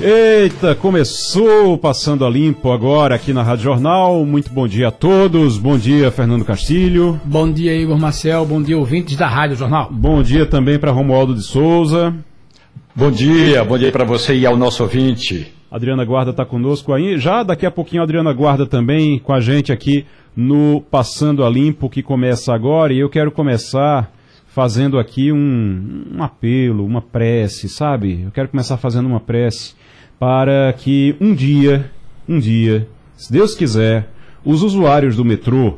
Eita, começou passando a limpo agora aqui na Rádio Jornal. Muito bom dia a todos. Bom dia, Fernando Castilho. Bom dia, Igor Marcel. Bom dia, ouvintes da Rádio Jornal. Bom dia também para Romualdo de Souza. Bom dia, bom dia para você e ao nosso ouvinte. Adriana Guarda está conosco aí. Já daqui a pouquinho a Adriana Guarda também com a gente aqui no Passando a Limpo, que começa agora. E eu quero começar fazendo aqui um, um apelo, uma prece, sabe? Eu quero começar fazendo uma prece para que um dia, um dia, se Deus quiser, os usuários do metrô,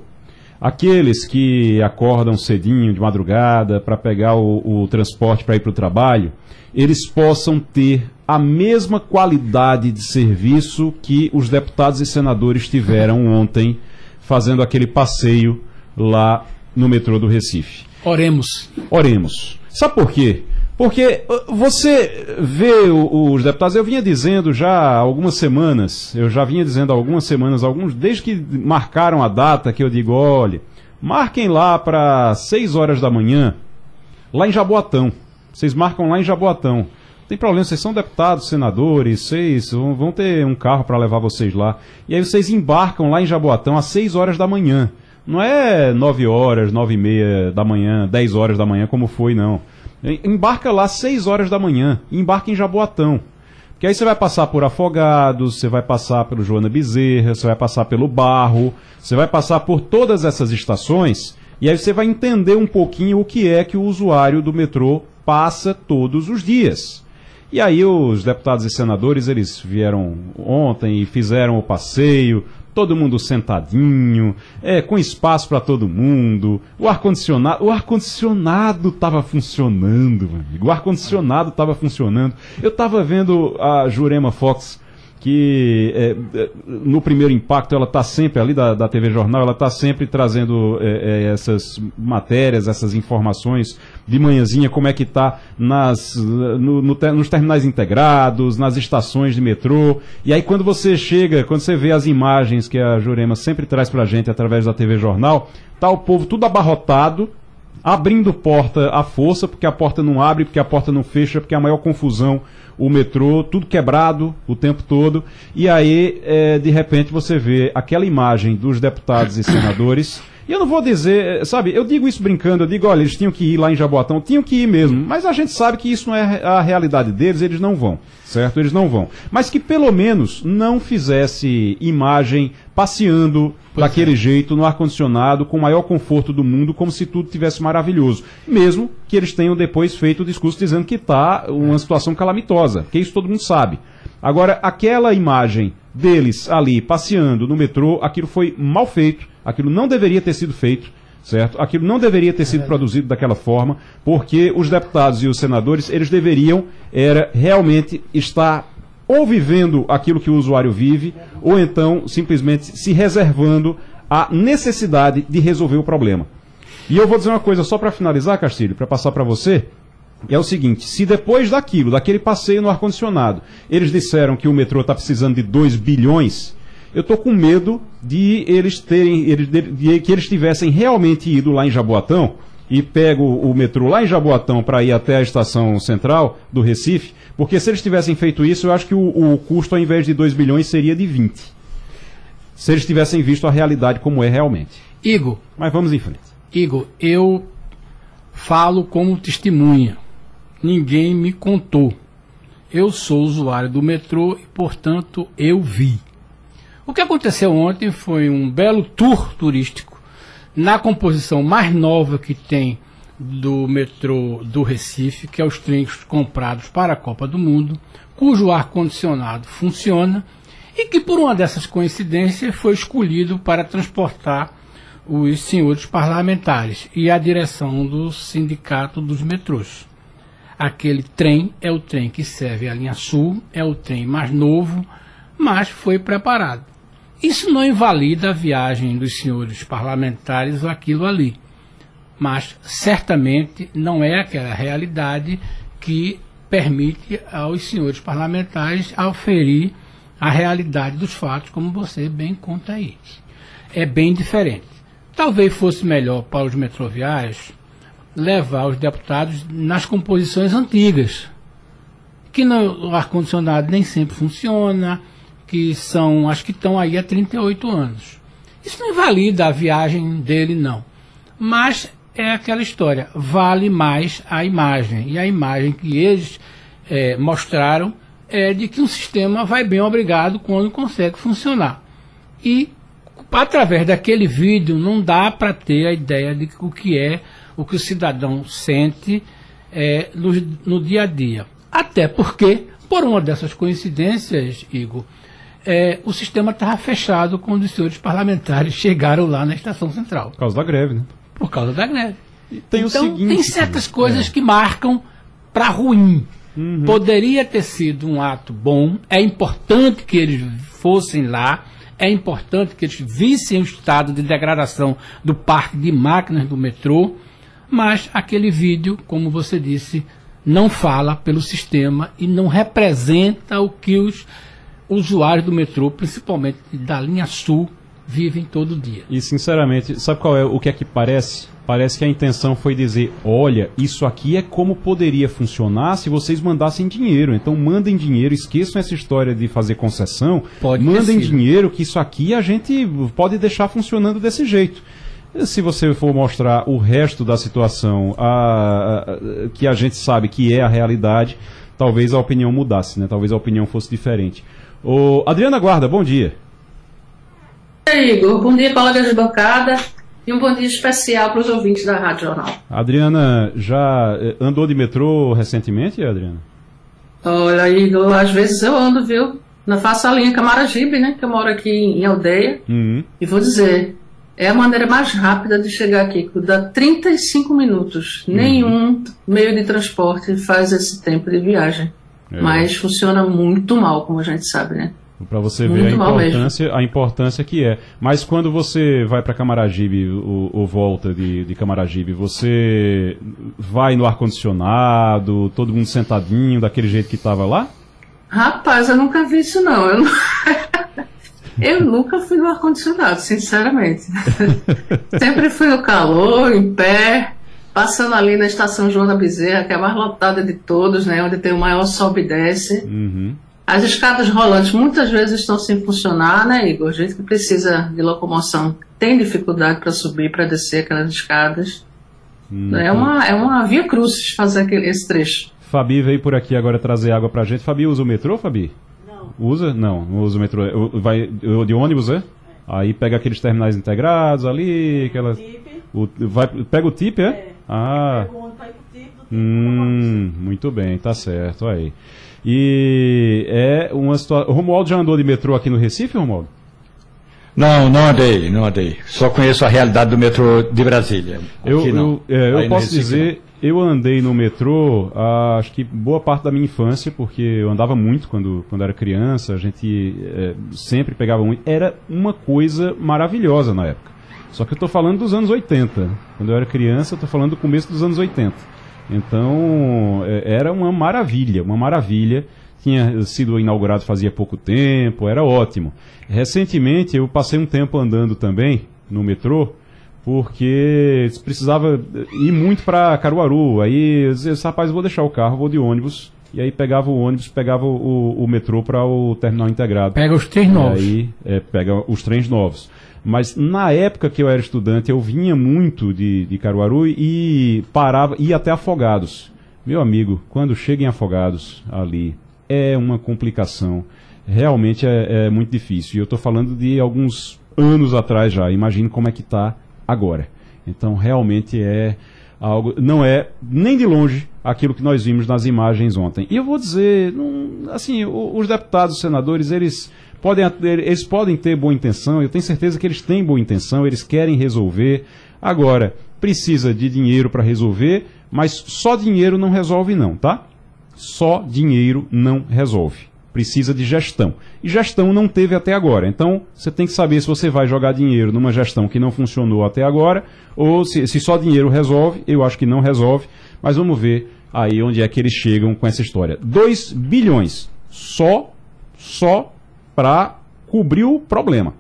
aqueles que acordam cedinho de madrugada para pegar o, o transporte para ir para o trabalho, eles possam ter a mesma qualidade de serviço que os deputados e senadores tiveram ontem fazendo aquele passeio lá no metrô do Recife. Oremos. Oremos. Sabe por quê? Porque uh, você vê os deputados, eu vinha dizendo já há algumas semanas, eu já vinha dizendo há algumas semanas, alguns, desde que marcaram a data, que eu digo, olha, marquem lá para 6 horas da manhã, lá em Jaboatão. Vocês marcam lá em Jaboatão. Não tem problema, vocês são deputados, senadores, vocês vão ter um carro para levar vocês lá. E aí vocês embarcam lá em Jaboatão às 6 horas da manhã. Não é 9 horas, 9 e meia da manhã, 10 horas da manhã, como foi, não. Embarca lá às 6 horas da manhã, embarca em Jaboatão. Porque aí você vai passar por Afogados, você vai passar pelo Joana Bezerra, você vai passar pelo Barro, você vai passar por todas essas estações, e aí você vai entender um pouquinho o que é que o usuário do metrô passa todos os dias. E aí os deputados e senadores, eles vieram ontem e fizeram o passeio, todo mundo sentadinho, é, com espaço para todo mundo, o ar-condicionado, o ar-condicionado estava funcionando, meu amigo, o ar-condicionado estava funcionando. Eu estava vendo a Jurema Fox que é, é, no primeiro impacto ela está sempre ali da, da TV Jornal, ela está sempre trazendo é, é, essas matérias, essas informações de manhãzinha, como é que está no, no, nos terminais integrados, nas estações de metrô. E aí quando você chega, quando você vê as imagens que a Jurema sempre traz para a gente através da TV Jornal, tá o povo tudo abarrotado, abrindo porta à força, porque a porta não abre, porque a porta não fecha, porque é a maior confusão o metrô, tudo quebrado o tempo todo. E aí, é, de repente, você vê aquela imagem dos deputados e senadores. E eu não vou dizer, sabe, eu digo isso brincando, eu digo, olha, eles tinham que ir lá em Jaboatão, tinham que ir mesmo, mas a gente sabe que isso não é a realidade deles, eles não vão, certo? Eles não vão. Mas que pelo menos não fizesse imagem passeando pois daquele é. jeito no ar-condicionado, com o maior conforto do mundo, como se tudo tivesse maravilhoso. Mesmo que eles tenham depois feito o discurso dizendo que está uma situação calamitosa, que isso todo mundo sabe. Agora, aquela imagem deles ali passeando no metrô, aquilo foi mal feito, aquilo não deveria ter sido feito, certo? Aquilo não deveria ter sido produzido daquela forma, porque os deputados e os senadores, eles deveriam era realmente estar ou vivendo aquilo que o usuário vive, ou então simplesmente se reservando a necessidade de resolver o problema. E eu vou dizer uma coisa só para finalizar, Castilho, para passar para você. É o seguinte, se depois daquilo, daquele passeio no ar-condicionado, eles disseram que o metrô está precisando de 2 bilhões, eu estou com medo de eles terem, eles, de, de, que eles tivessem realmente ido lá em Jaboatão e pego o metrô lá em Jaboatão para ir até a estação central do Recife, porque se eles tivessem feito isso, eu acho que o, o custo, ao invés de 2 bilhões, seria de 20. Se eles tivessem visto a realidade como é realmente. Igor. Mas vamos em frente. Igor, eu falo como testemunha. Ninguém me contou. Eu sou usuário do metrô e, portanto, eu vi. O que aconteceu ontem foi um belo tour turístico na composição mais nova que tem do metrô do Recife, que é os trens comprados para a Copa do Mundo, cujo ar-condicionado funciona e que, por uma dessas coincidências, foi escolhido para transportar os senhores parlamentares e a direção do Sindicato dos Metrôs. Aquele trem é o trem que serve a linha sul, é o trem mais novo, mas foi preparado. Isso não invalida a viagem dos senhores parlamentares aquilo ali. mas certamente não é aquela realidade que permite aos senhores parlamentares auferir a realidade dos fatos, como você bem conta aí. É bem diferente. Talvez fosse melhor para os metroviários levar os deputados nas composições antigas, que no, o ar-condicionado nem sempre funciona, que são, acho que estão aí há 38 anos. Isso não invalida a viagem dele, não. Mas é aquela história, vale mais a imagem. E a imagem que eles é, mostraram é de que um sistema vai bem obrigado quando consegue funcionar. E através daquele vídeo não dá para ter a ideia de o que é o que o cidadão sente é, no, no dia a dia. Até porque, por uma dessas coincidências, Igor, é, o sistema estava fechado quando os senhores parlamentares chegaram lá na estação central. Por causa da greve, né? Por causa da greve. Tem então, o seguinte, tem certas coisas é. que marcam para ruim. Uhum. Poderia ter sido um ato bom, é importante que eles fossem lá, é importante que eles vissem o estado de degradação do parque de máquinas do metrô, mas aquele vídeo, como você disse, não fala pelo sistema e não representa o que os usuários do metrô, principalmente da linha sul, vivem todo dia. E sinceramente, sabe qual é o que é que parece? Parece que a intenção foi dizer: olha, isso aqui é como poderia funcionar se vocês mandassem dinheiro. Então mandem dinheiro, esqueçam essa história de fazer concessão. Pode mandem dinheiro, que isso aqui a gente pode deixar funcionando desse jeito. Se você for mostrar o resto da situação a, a, que a gente sabe que é a realidade, talvez a opinião mudasse, né? Talvez a opinião fosse diferente. O Adriana Guarda, bom dia. Igor, bom dia, colegas de bancada. E um bom dia especial para os ouvintes da Rádio Jornal. Adriana, já eh, andou de metrô recentemente, Adriana? Olha, Igor, às vezes eu ando, viu? Na faço a linha Camaragibe, né? Que eu moro aqui em aldeia. Uhum. E vou dizer, é a maneira mais rápida de chegar aqui, dá 35 minutos. Uhum. Nenhum meio de transporte faz esse tempo de viagem. É. Mas funciona muito mal, como a gente sabe, né? Para você Muito ver a importância, a importância que é. Mas quando você vai para Camaragibe ou, ou, volta de, de Camaragibe, você vai no ar-condicionado, todo mundo sentadinho, daquele jeito que estava lá? Rapaz, eu nunca vi isso não. Eu, eu nunca fui no ar-condicionado, sinceramente. Sempre fui no calor, em pé, passando ali na estação Joana Bezerra, que é a mais lotada de todos, né? Onde tem o maior sobe e desce. Uhum. As escadas rolantes muitas vezes estão sem funcionar, né, Igor? A gente que precisa de locomoção tem dificuldade para subir, para descer aquelas escadas. Hum, é, uma, é uma via cruz fazer aquele, esse trecho. Fabi veio por aqui agora trazer água pra gente. Fabi usa o metrô, Fabi? Não. Usa? Não, não usa o metrô. Vai de ônibus, é? Aí pega aqueles terminais integrados ali, aquelas. O, vai, pega o tip, é? é. Ah. Hum, muito bem, tá certo aí. E é uma situação. Romualdo já andou de metrô aqui no Recife, Romualdo? Não, não andei, não andei. Só conheço a realidade do metrô de Brasília. Eu, eu, é, eu posso dizer, não. eu andei no metrô, ah, acho que boa parte da minha infância, porque eu andava muito quando, quando era criança, a gente é, sempre pegava muito. Era uma coisa maravilhosa na época. Só que eu estou falando dos anos 80. Quando eu era criança, eu estou falando do começo dos anos 80. Então, é, era uma maravilha, uma maravilha. Tinha sido inaugurado fazia pouco tempo, era ótimo. Recentemente, eu passei um tempo andando também no metrô, porque precisava ir muito para Caruaru. Aí eu disse, rapaz, vou deixar o carro, vou de ônibus. E aí pegava o ônibus, pegava o, o metrô para o terminal integrado. Pega os trens novos. Aí é, pega os trens novos. Mas na época que eu era estudante, eu vinha muito de, de Caruaru e parava, ia até Afogados. Meu amigo, quando chega em Afogados ali, é uma complicação. Realmente é, é muito difícil. E eu estou falando de alguns anos atrás já. Imagino como é que está agora. Então realmente é algo. Não é nem de longe aquilo que nós vimos nas imagens ontem. E eu vou dizer, não, assim, os deputados, os senadores, eles podem, eles podem ter boa intenção, eu tenho certeza que eles têm boa intenção, eles querem resolver. Agora, precisa de dinheiro para resolver, mas só dinheiro não resolve não, tá? Só dinheiro não resolve. precisa de gestão. E gestão não teve até agora. Então, você tem que saber se você vai jogar dinheiro numa gestão que não funcionou até agora, ou se, se só dinheiro resolve. Eu acho que não resolve, mas vamos ver aí onde é que eles chegam com essa história. 2 bilhões só, só para cobrir o problema.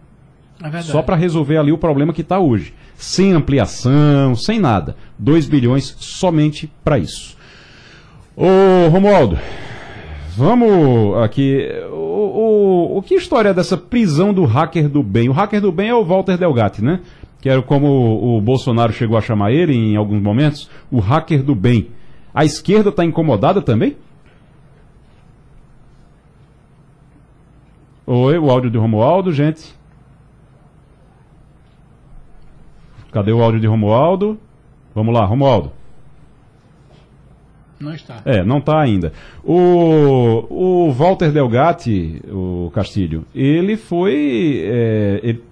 É. Só para resolver ali o problema que está hoje. Sem ampliação, sem nada. 2 bilhões somente para isso. Ô, Romualdo, vamos aqui. O, o, o que história é dessa prisão do hacker do bem? O hacker do bem é o Walter Delgatti, né? Que era como o, o Bolsonaro chegou a chamar ele em alguns momentos, o hacker do bem. A esquerda está incomodada também? Oi, o áudio de Romualdo, gente. Cadê o áudio de Romualdo? Vamos lá, Romualdo. Não está. É, não está ainda. O, o Walter Delgatti, o Castilho, ele foi. É, ele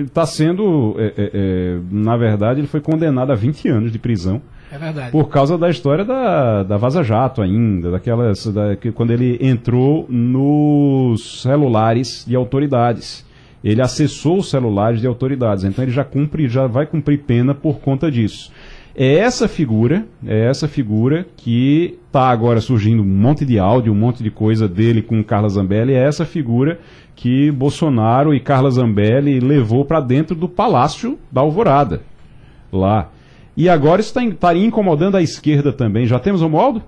está sendo. É, é, é, na verdade, ele foi condenado a 20 anos de prisão. É verdade. Por causa da história da, da Vaza Jato ainda, daquelas. Da, que, quando ele entrou nos celulares de autoridades. Ele acessou os celulares de autoridades, então ele já cumpre, já vai cumprir pena por conta disso. É essa figura, é essa figura que está agora surgindo um monte de áudio, um monte de coisa dele com Carla Zambelli, é essa figura que Bolsonaro e Carla Zambelli levou para dentro do Palácio da Alvorada, lá. E agora isso tá, estaria incomodando a esquerda também. Já temos o modo?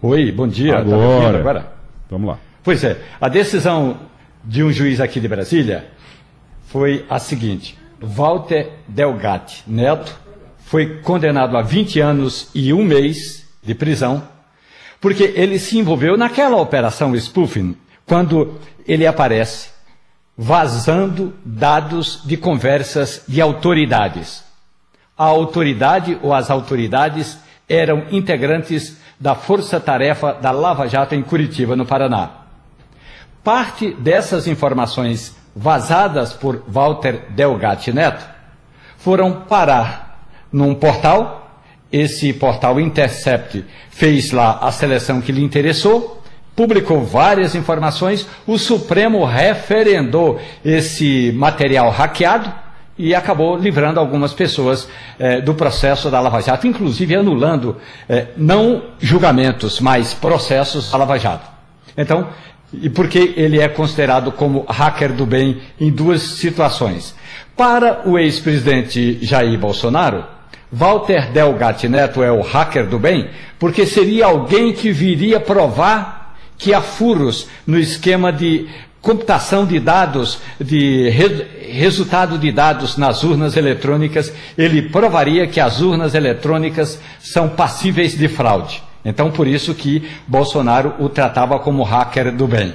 Oi, bom dia. Tá Agora. Tá agora? Vamos lá. Pois é, a decisão de um juiz aqui de Brasília foi a seguinte: Walter Delgatti Neto foi condenado a 20 anos e um mês de prisão, porque ele se envolveu naquela operação spoofing, quando ele aparece vazando dados de conversas de autoridades. A autoridade ou as autoridades eram integrantes da força-tarefa da Lava Jato em Curitiba, no Paraná. Parte dessas informações vazadas por Walter Delgatti Neto foram parar num portal. Esse portal Intercept fez lá a seleção que lhe interessou, publicou várias informações. O Supremo referendou esse material hackeado e acabou livrando algumas pessoas eh, do processo da Lava Jato, inclusive anulando eh, não julgamentos, mas processos da Lava Jato. Então, e porque ele é considerado como hacker do bem em duas situações. Para o ex-presidente Jair Bolsonaro, Walter Delgatti Neto é o hacker do bem, porque seria alguém que viria provar que há furos no esquema de computação de dados, de re resultado de dados nas urnas eletrônicas, ele provaria que as urnas eletrônicas são passíveis de fraude. Então, por isso que Bolsonaro o tratava como hacker do bem.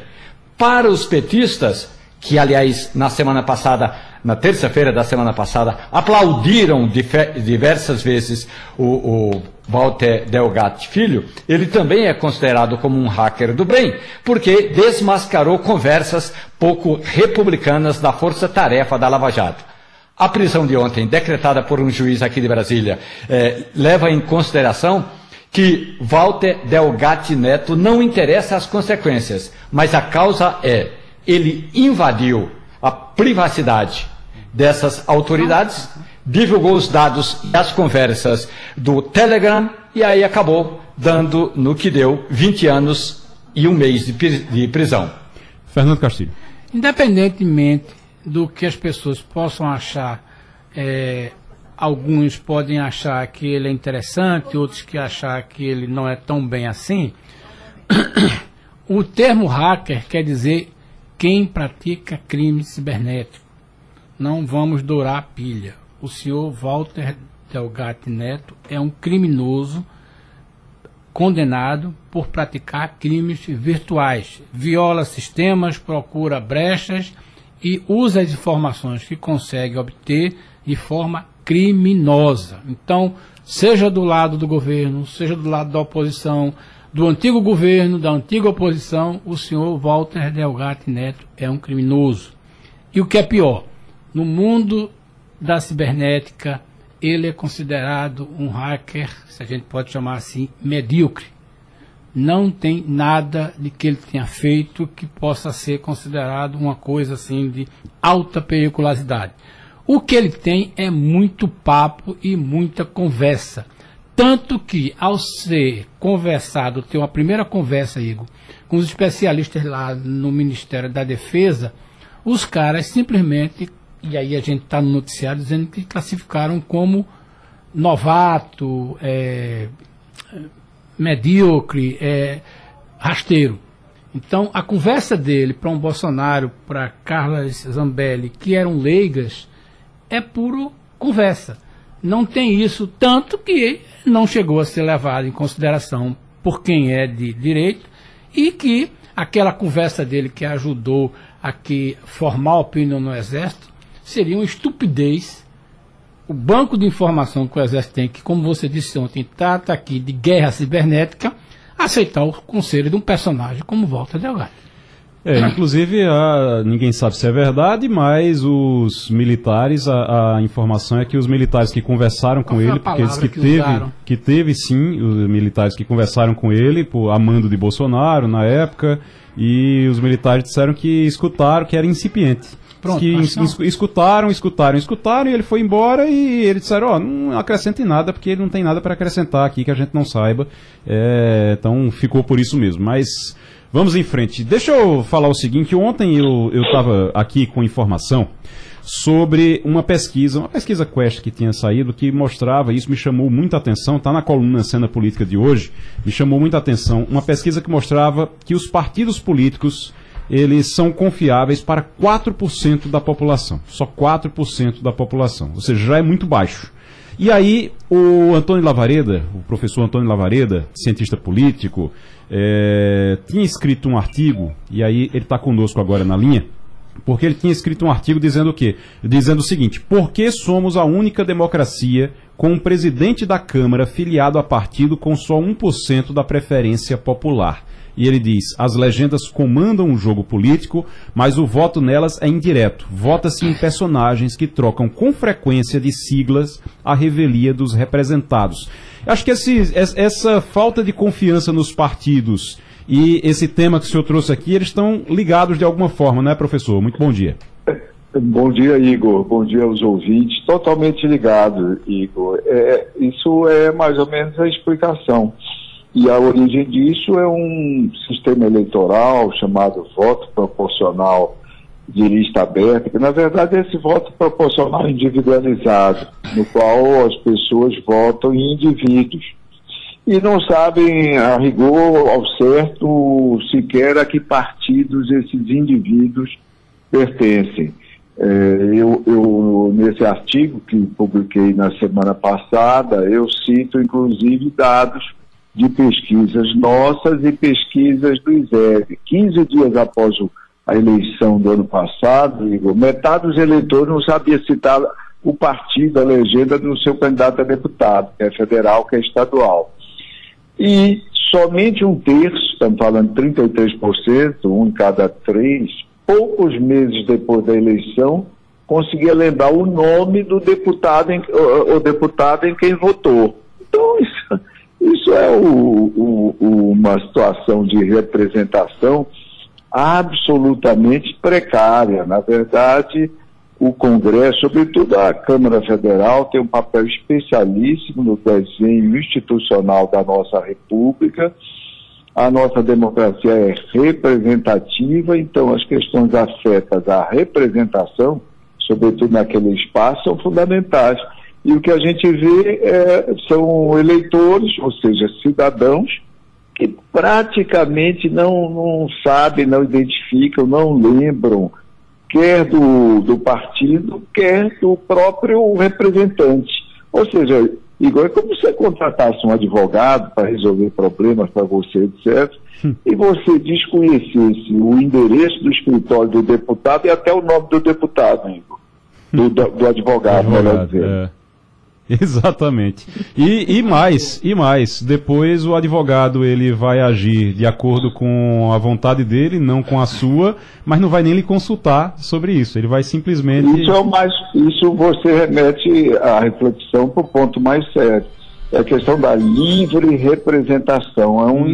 Para os petistas, que aliás na semana passada, na terça-feira da semana passada, aplaudiram diversas vezes o, o Walter Delgatti Filho, ele também é considerado como um hacker do bem, porque desmascarou conversas pouco republicanas da força-tarefa da Lava Jato. A prisão de ontem, decretada por um juiz aqui de Brasília, eh, leva em consideração que Walter Delgatti Neto não interessa as consequências, mas a causa é ele invadiu a privacidade dessas autoridades, divulgou os dados e as conversas do Telegram e aí acabou dando no que deu 20 anos e um mês de prisão. Fernando Castilho. Independentemente do que as pessoas possam achar é, alguns podem achar que ele é interessante, outros que achar que ele não é tão bem assim. o termo hacker quer dizer quem pratica crime cibernético. Não vamos dourar a pilha. O senhor Walter Delgatti Neto é um criminoso condenado por praticar crimes virtuais. Viola sistemas, procura brechas e usa as informações que consegue obter de forma criminosa. Então, seja do lado do governo, seja do lado da oposição, do antigo governo, da antiga oposição, o senhor Walter Delgatti Neto é um criminoso. E o que é pior, no mundo da cibernética, ele é considerado um hacker, se a gente pode chamar assim, medíocre. não tem nada de que ele tenha feito que possa ser considerado uma coisa assim de alta periculosidade. O que ele tem é muito papo e muita conversa. Tanto que, ao ser conversado, ter uma primeira conversa, Igor, com os especialistas lá no Ministério da Defesa, os caras simplesmente, e aí a gente está no noticiário dizendo que classificaram como novato, é, medíocre, é, rasteiro. Então, a conversa dele para um Bolsonaro, para Carla Zambelli, que eram leigas, é puro conversa. Não tem isso, tanto que não chegou a ser levado em consideração por quem é de direito e que aquela conversa dele que ajudou a que formar opinião no Exército seria uma estupidez. O banco de informação que o Exército tem, que como você disse ontem, trata aqui de guerra cibernética, aceitar o conselho de um personagem como Walter Delgado. É, inclusive, a, ninguém sabe se é verdade, mas os militares, a, a informação é que os militares que conversaram com ele, porque eles que, que teve, que teve sim, os militares que conversaram com ele, por, a mando de Bolsonaro na época, e os militares disseram que escutaram que era incipiente. Pronto, que escutaram, escutaram, escutaram, e ele foi embora e eles disseram, ó, oh, não acrescente nada, porque ele não tem nada para acrescentar aqui que a gente não saiba. É, então ficou por isso mesmo. Mas Vamos em frente. Deixa eu falar o seguinte: ontem eu estava aqui com informação sobre uma pesquisa, uma pesquisa Quest que tinha saído, que mostrava, isso me chamou muita atenção, está na coluna Cena Política de hoje, me chamou muita atenção, uma pesquisa que mostrava que os partidos políticos eles são confiáveis para 4% da população, só 4% da população, ou seja, já é muito baixo. E aí, o Antônio Lavareda, o professor Antônio Lavareda, cientista político, é, tinha escrito um artigo, e aí ele está conosco agora na linha, porque ele tinha escrito um artigo dizendo o quê? Dizendo o seguinte: por que somos a única democracia com um presidente da Câmara filiado a partido com só 1% da preferência popular? e ele diz: as legendas comandam o jogo político, mas o voto nelas é indireto. Vota-se em personagens que trocam com frequência de siglas a revelia dos representados. Acho que esse, essa falta de confiança nos partidos e esse tema que o senhor trouxe aqui, eles estão ligados de alguma forma, né, professor? Muito bom dia. Bom dia, Igor. Bom dia aos ouvintes. Totalmente ligado, Igor. É, isso é mais ou menos a explicação. E a origem disso é um sistema eleitoral chamado voto proporcional de lista aberta, que na verdade é esse voto proporcional individualizado, no qual as pessoas votam em indivíduos e não sabem a rigor, ao certo, sequer a que partidos esses indivíduos pertencem. É, eu, eu, nesse artigo que publiquei na semana passada, eu cito inclusive dados de pesquisas nossas e pesquisas do ISEB. 15 dias após a eleição do ano passado, Igor, metade dos eleitores não sabia citar o partido, a legenda do seu candidato a deputado, que é federal, que é estadual. E somente um terço, estamos falando 33%, um em cada três, poucos meses depois da eleição, conseguia lembrar o nome do deputado em, o, deputado em quem votou. Então, isso, isso é o, o, uma situação de representação absolutamente precária. Na verdade, o Congresso, sobretudo a Câmara Federal, tem um papel especialíssimo no desenho institucional da nossa República. A nossa democracia é representativa, então as questões afetas à representação, sobretudo naquele espaço, são fundamentais. E o que a gente vê é, são eleitores, ou seja, cidadãos, que praticamente não, não sabem, não identificam, não lembram, quer do, do partido, quer do próprio representante. Ou seja, igual é como se você contratasse um advogado para resolver problemas para você, etc., e você desconhecesse o endereço do escritório do deputado e até o nome do deputado, Igor, do, do, do advogado, melhor dizendo. É. Exatamente. E, e mais, e mais, depois o advogado ele vai agir de acordo com a vontade dele, não com a sua, mas não vai nem lhe consultar sobre isso. Ele vai simplesmente. Isso é o mais, isso você remete a reflexão para o ponto mais sério. É a questão da livre representação. É um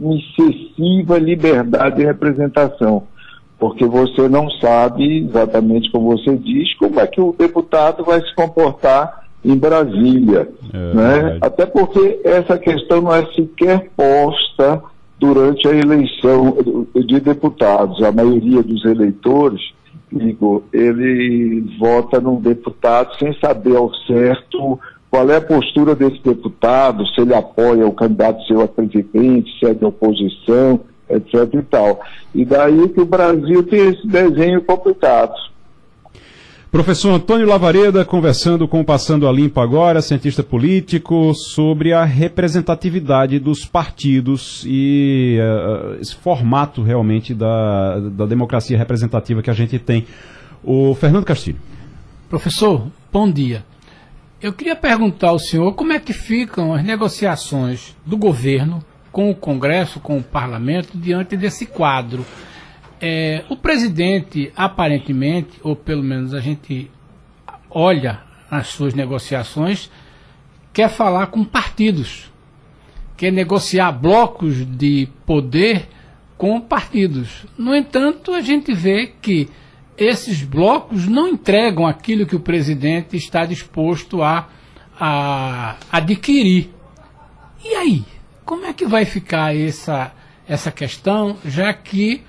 uhum. excessiva liberdade de representação, porque você não sabe exatamente como você diz como é que o deputado vai se comportar em Brasília. É, né? Até porque essa questão não é sequer posta durante a eleição de deputados. A maioria dos eleitores, Igor, ele vota num deputado sem saber ao certo qual é a postura desse deputado, se ele apoia o candidato seu a presidente, se é de oposição, etc e tal. E daí que o Brasil tem esse desenho complicado. Professor Antônio Lavareda conversando com o Passando a Limpo agora, cientista político, sobre a representatividade dos partidos e uh, esse formato realmente da, da democracia representativa que a gente tem. O Fernando Castilho. Professor, bom dia. Eu queria perguntar ao senhor como é que ficam as negociações do governo com o Congresso, com o Parlamento, diante desse quadro. É, o presidente, aparentemente, ou pelo menos a gente olha as suas negociações, quer falar com partidos, quer negociar blocos de poder com partidos. No entanto, a gente vê que esses blocos não entregam aquilo que o presidente está disposto a, a adquirir. E aí? Como é que vai ficar essa, essa questão, já que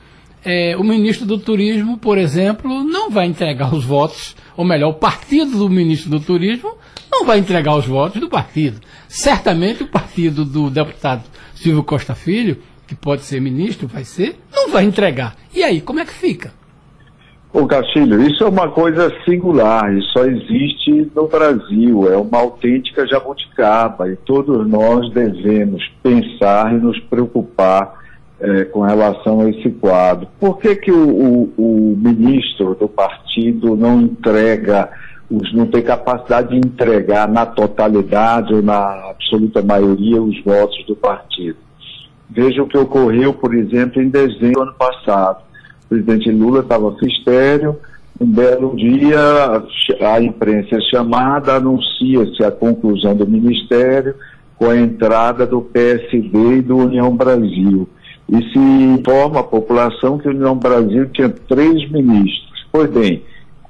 é, o ministro do Turismo, por exemplo, não vai entregar os votos, ou melhor, o partido do ministro do Turismo não vai entregar os votos do partido. Certamente o partido do deputado Silvio Costa Filho, que pode ser ministro, vai ser, não vai entregar. E aí, como é que fica? Ô Castilho, isso é uma coisa singular, isso só existe no Brasil, é uma autêntica jabuticaba e todos nós devemos pensar e nos preocupar é, com relação a esse quadro. Por que, que o, o, o ministro do partido não entrega, os, não tem capacidade de entregar na totalidade ou na absoluta maioria os votos do partido? Veja o que ocorreu, por exemplo, em dezembro do ano passado presidente Lula estava fistério, um belo dia a imprensa é chamada, anuncia-se a conclusão do ministério com a entrada do PSD e do União Brasil. E se informa a população que a União Brasil tinha três ministros. Pois bem,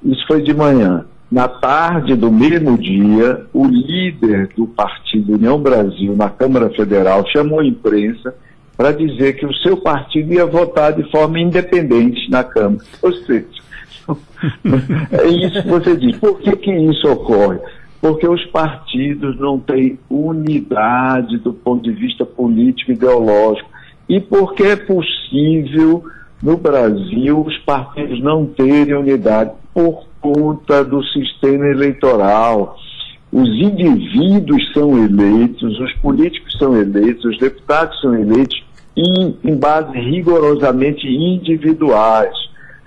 isso foi de manhã. Na tarde do mesmo dia, o líder do partido União Brasil na Câmara Federal chamou a imprensa para dizer que o seu partido ia votar de forma independente na Câmara. Ou seja, é isso que você diz. Por que, que isso ocorre? Porque os partidos não têm unidade do ponto de vista político e ideológico. E porque é possível, no Brasil, os partidos não terem unidade por conta do sistema eleitoral. Os indivíduos são eleitos, os políticos são eleitos, os deputados são eleitos em, em bases rigorosamente individuais.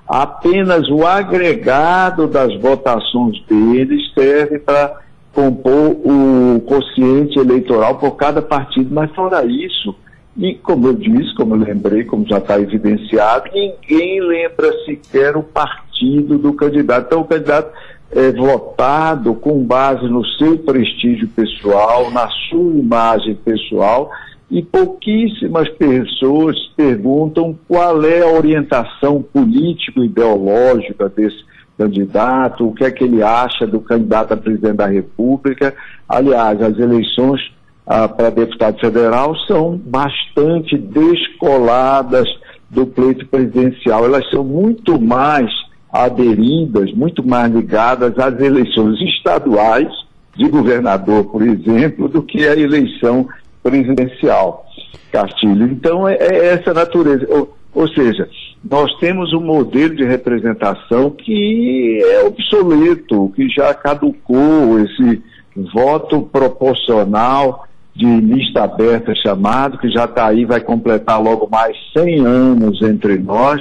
Apenas o agregado das votações deles serve para compor o quociente eleitoral por cada partido, mas fora isso, e como eu disse, como eu lembrei, como já está evidenciado, ninguém lembra sequer o partido do candidato. Então o candidato é votado com base no seu prestígio pessoal, na sua imagem pessoal, e pouquíssimas pessoas perguntam qual é a orientação político-ideológica desse candidato, o que é que ele acha do candidato a presidente da República. Aliás, as eleições ah, para deputado federal são bastante descoladas do pleito presidencial. Elas são muito mais aderidas, muito mais ligadas às eleições estaduais de governador, por exemplo, do que a eleição presidencial, Castilho. Então, é, é essa natureza. Ou, ou, seja, nós temos um modelo de representação que é obsoleto, que já caducou, esse voto proporcional de lista aberta chamado, que já está aí, vai completar logo mais 100 anos entre nós.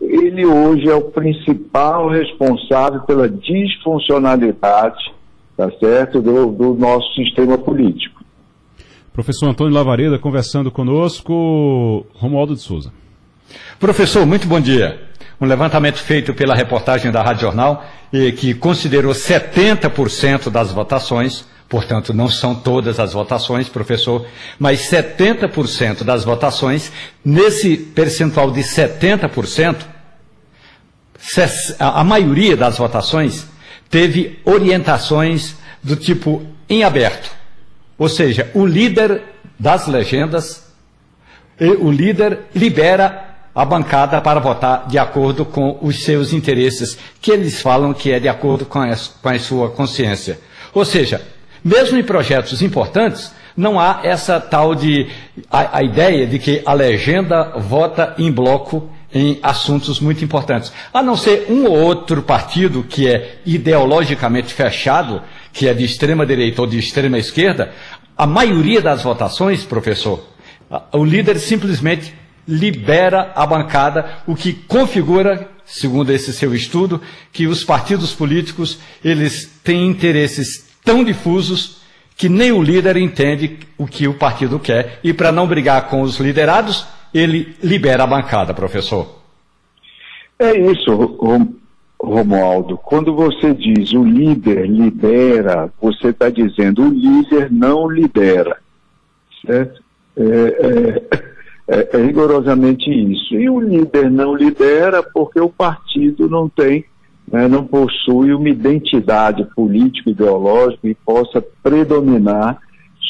Ele hoje é o principal responsável pela disfuncionalidade, tá certo, do, do nosso sistema político. Professor Antônio Lavareda conversando conosco, Romualdo de Souza. Professor, muito bom dia. Um levantamento feito pela reportagem da Rádio Jornal, que considerou 70% das votações portanto, não são todas as votações, professor, mas 70% das votações, nesse percentual de 70%, a maioria das votações teve orientações do tipo em aberto. Ou seja, o líder das legendas, o líder libera a bancada para votar de acordo com os seus interesses, que eles falam que é de acordo com a, com a sua consciência. Ou seja, mesmo em projetos importantes, não há essa tal de a, a, ideia de que a legenda vota em bloco em assuntos muito importantes. A não ser um ou outro partido que é ideologicamente fechado, que é de extrema direita ou de extrema esquerda, a maioria das votações, professor, o líder simplesmente libera a bancada, o que configura, segundo esse seu estudo, que os partidos políticos, eles têm interesses tão difusos que nem o líder entende o que o partido quer e para não brigar com os liderados, ele libera a bancada, professor. É isso, Romualdo. Quando você diz o líder libera, você está dizendo o líder não lidera. Certo? É, é, é, é rigorosamente isso. E o líder não lidera porque o partido não tem, né, não possui uma identidade político-ideológica e possa predominar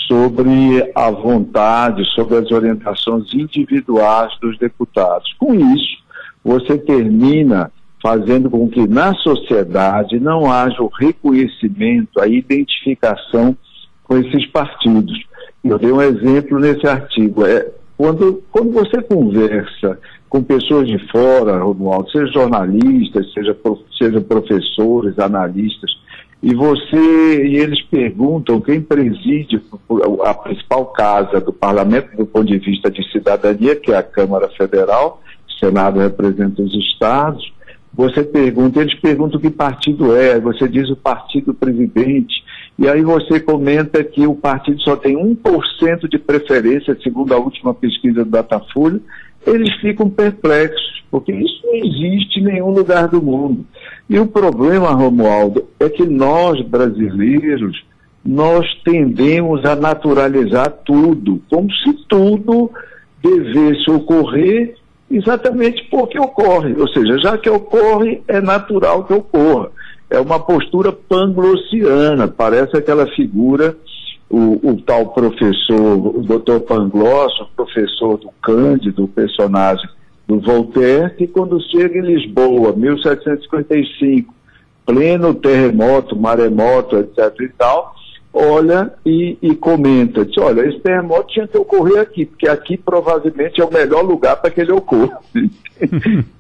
sobre a vontade, sobre as orientações individuais dos deputados. Com isso, você termina fazendo com que na sociedade não haja o reconhecimento, a identificação com esses partidos. Eu dei um exemplo nesse artigo. É, quando, quando você conversa com pessoas de fora, Romualdo, seja jornalistas, seja, seja professores, analistas, e você e eles perguntam quem preside a principal casa do parlamento do ponto de vista de cidadania, que é a Câmara Federal, o Senado representa os estados. Você pergunta, eles perguntam que partido é, você diz o partido presidente, e aí você comenta que o partido só tem 1% de preferência, segundo a última pesquisa do Datafolha, eles ficam perplexos, porque isso não existe em nenhum lugar do mundo. E o problema, Romualdo, é que nós, brasileiros, nós tendemos a naturalizar tudo, como se tudo devesse ocorrer exatamente porque ocorre. Ou seja, já que ocorre, é natural que ocorra. É uma postura panglossiana, parece aquela figura, o, o tal professor, o doutor Pangloss, professor do Cândido, o personagem do Voltaire, que quando chega em Lisboa, 1755, pleno terremoto, maremoto, etc e tal, olha e, e, comenta, diz, olha, esse terremoto tinha que ocorrer aqui, porque aqui provavelmente é o melhor lugar para que ele ocorra.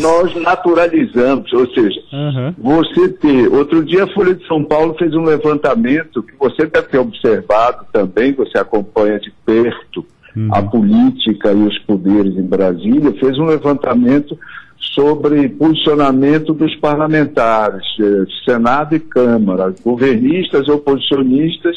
Nós naturalizamos, ou seja, uhum. você ter. Outro dia a Folha de São Paulo fez um levantamento que você deve ter observado também, você acompanha de perto uhum. a política e os poderes em Brasília, fez um levantamento sobre posicionamento dos parlamentares, eh, Senado e Câmara, governistas, oposicionistas,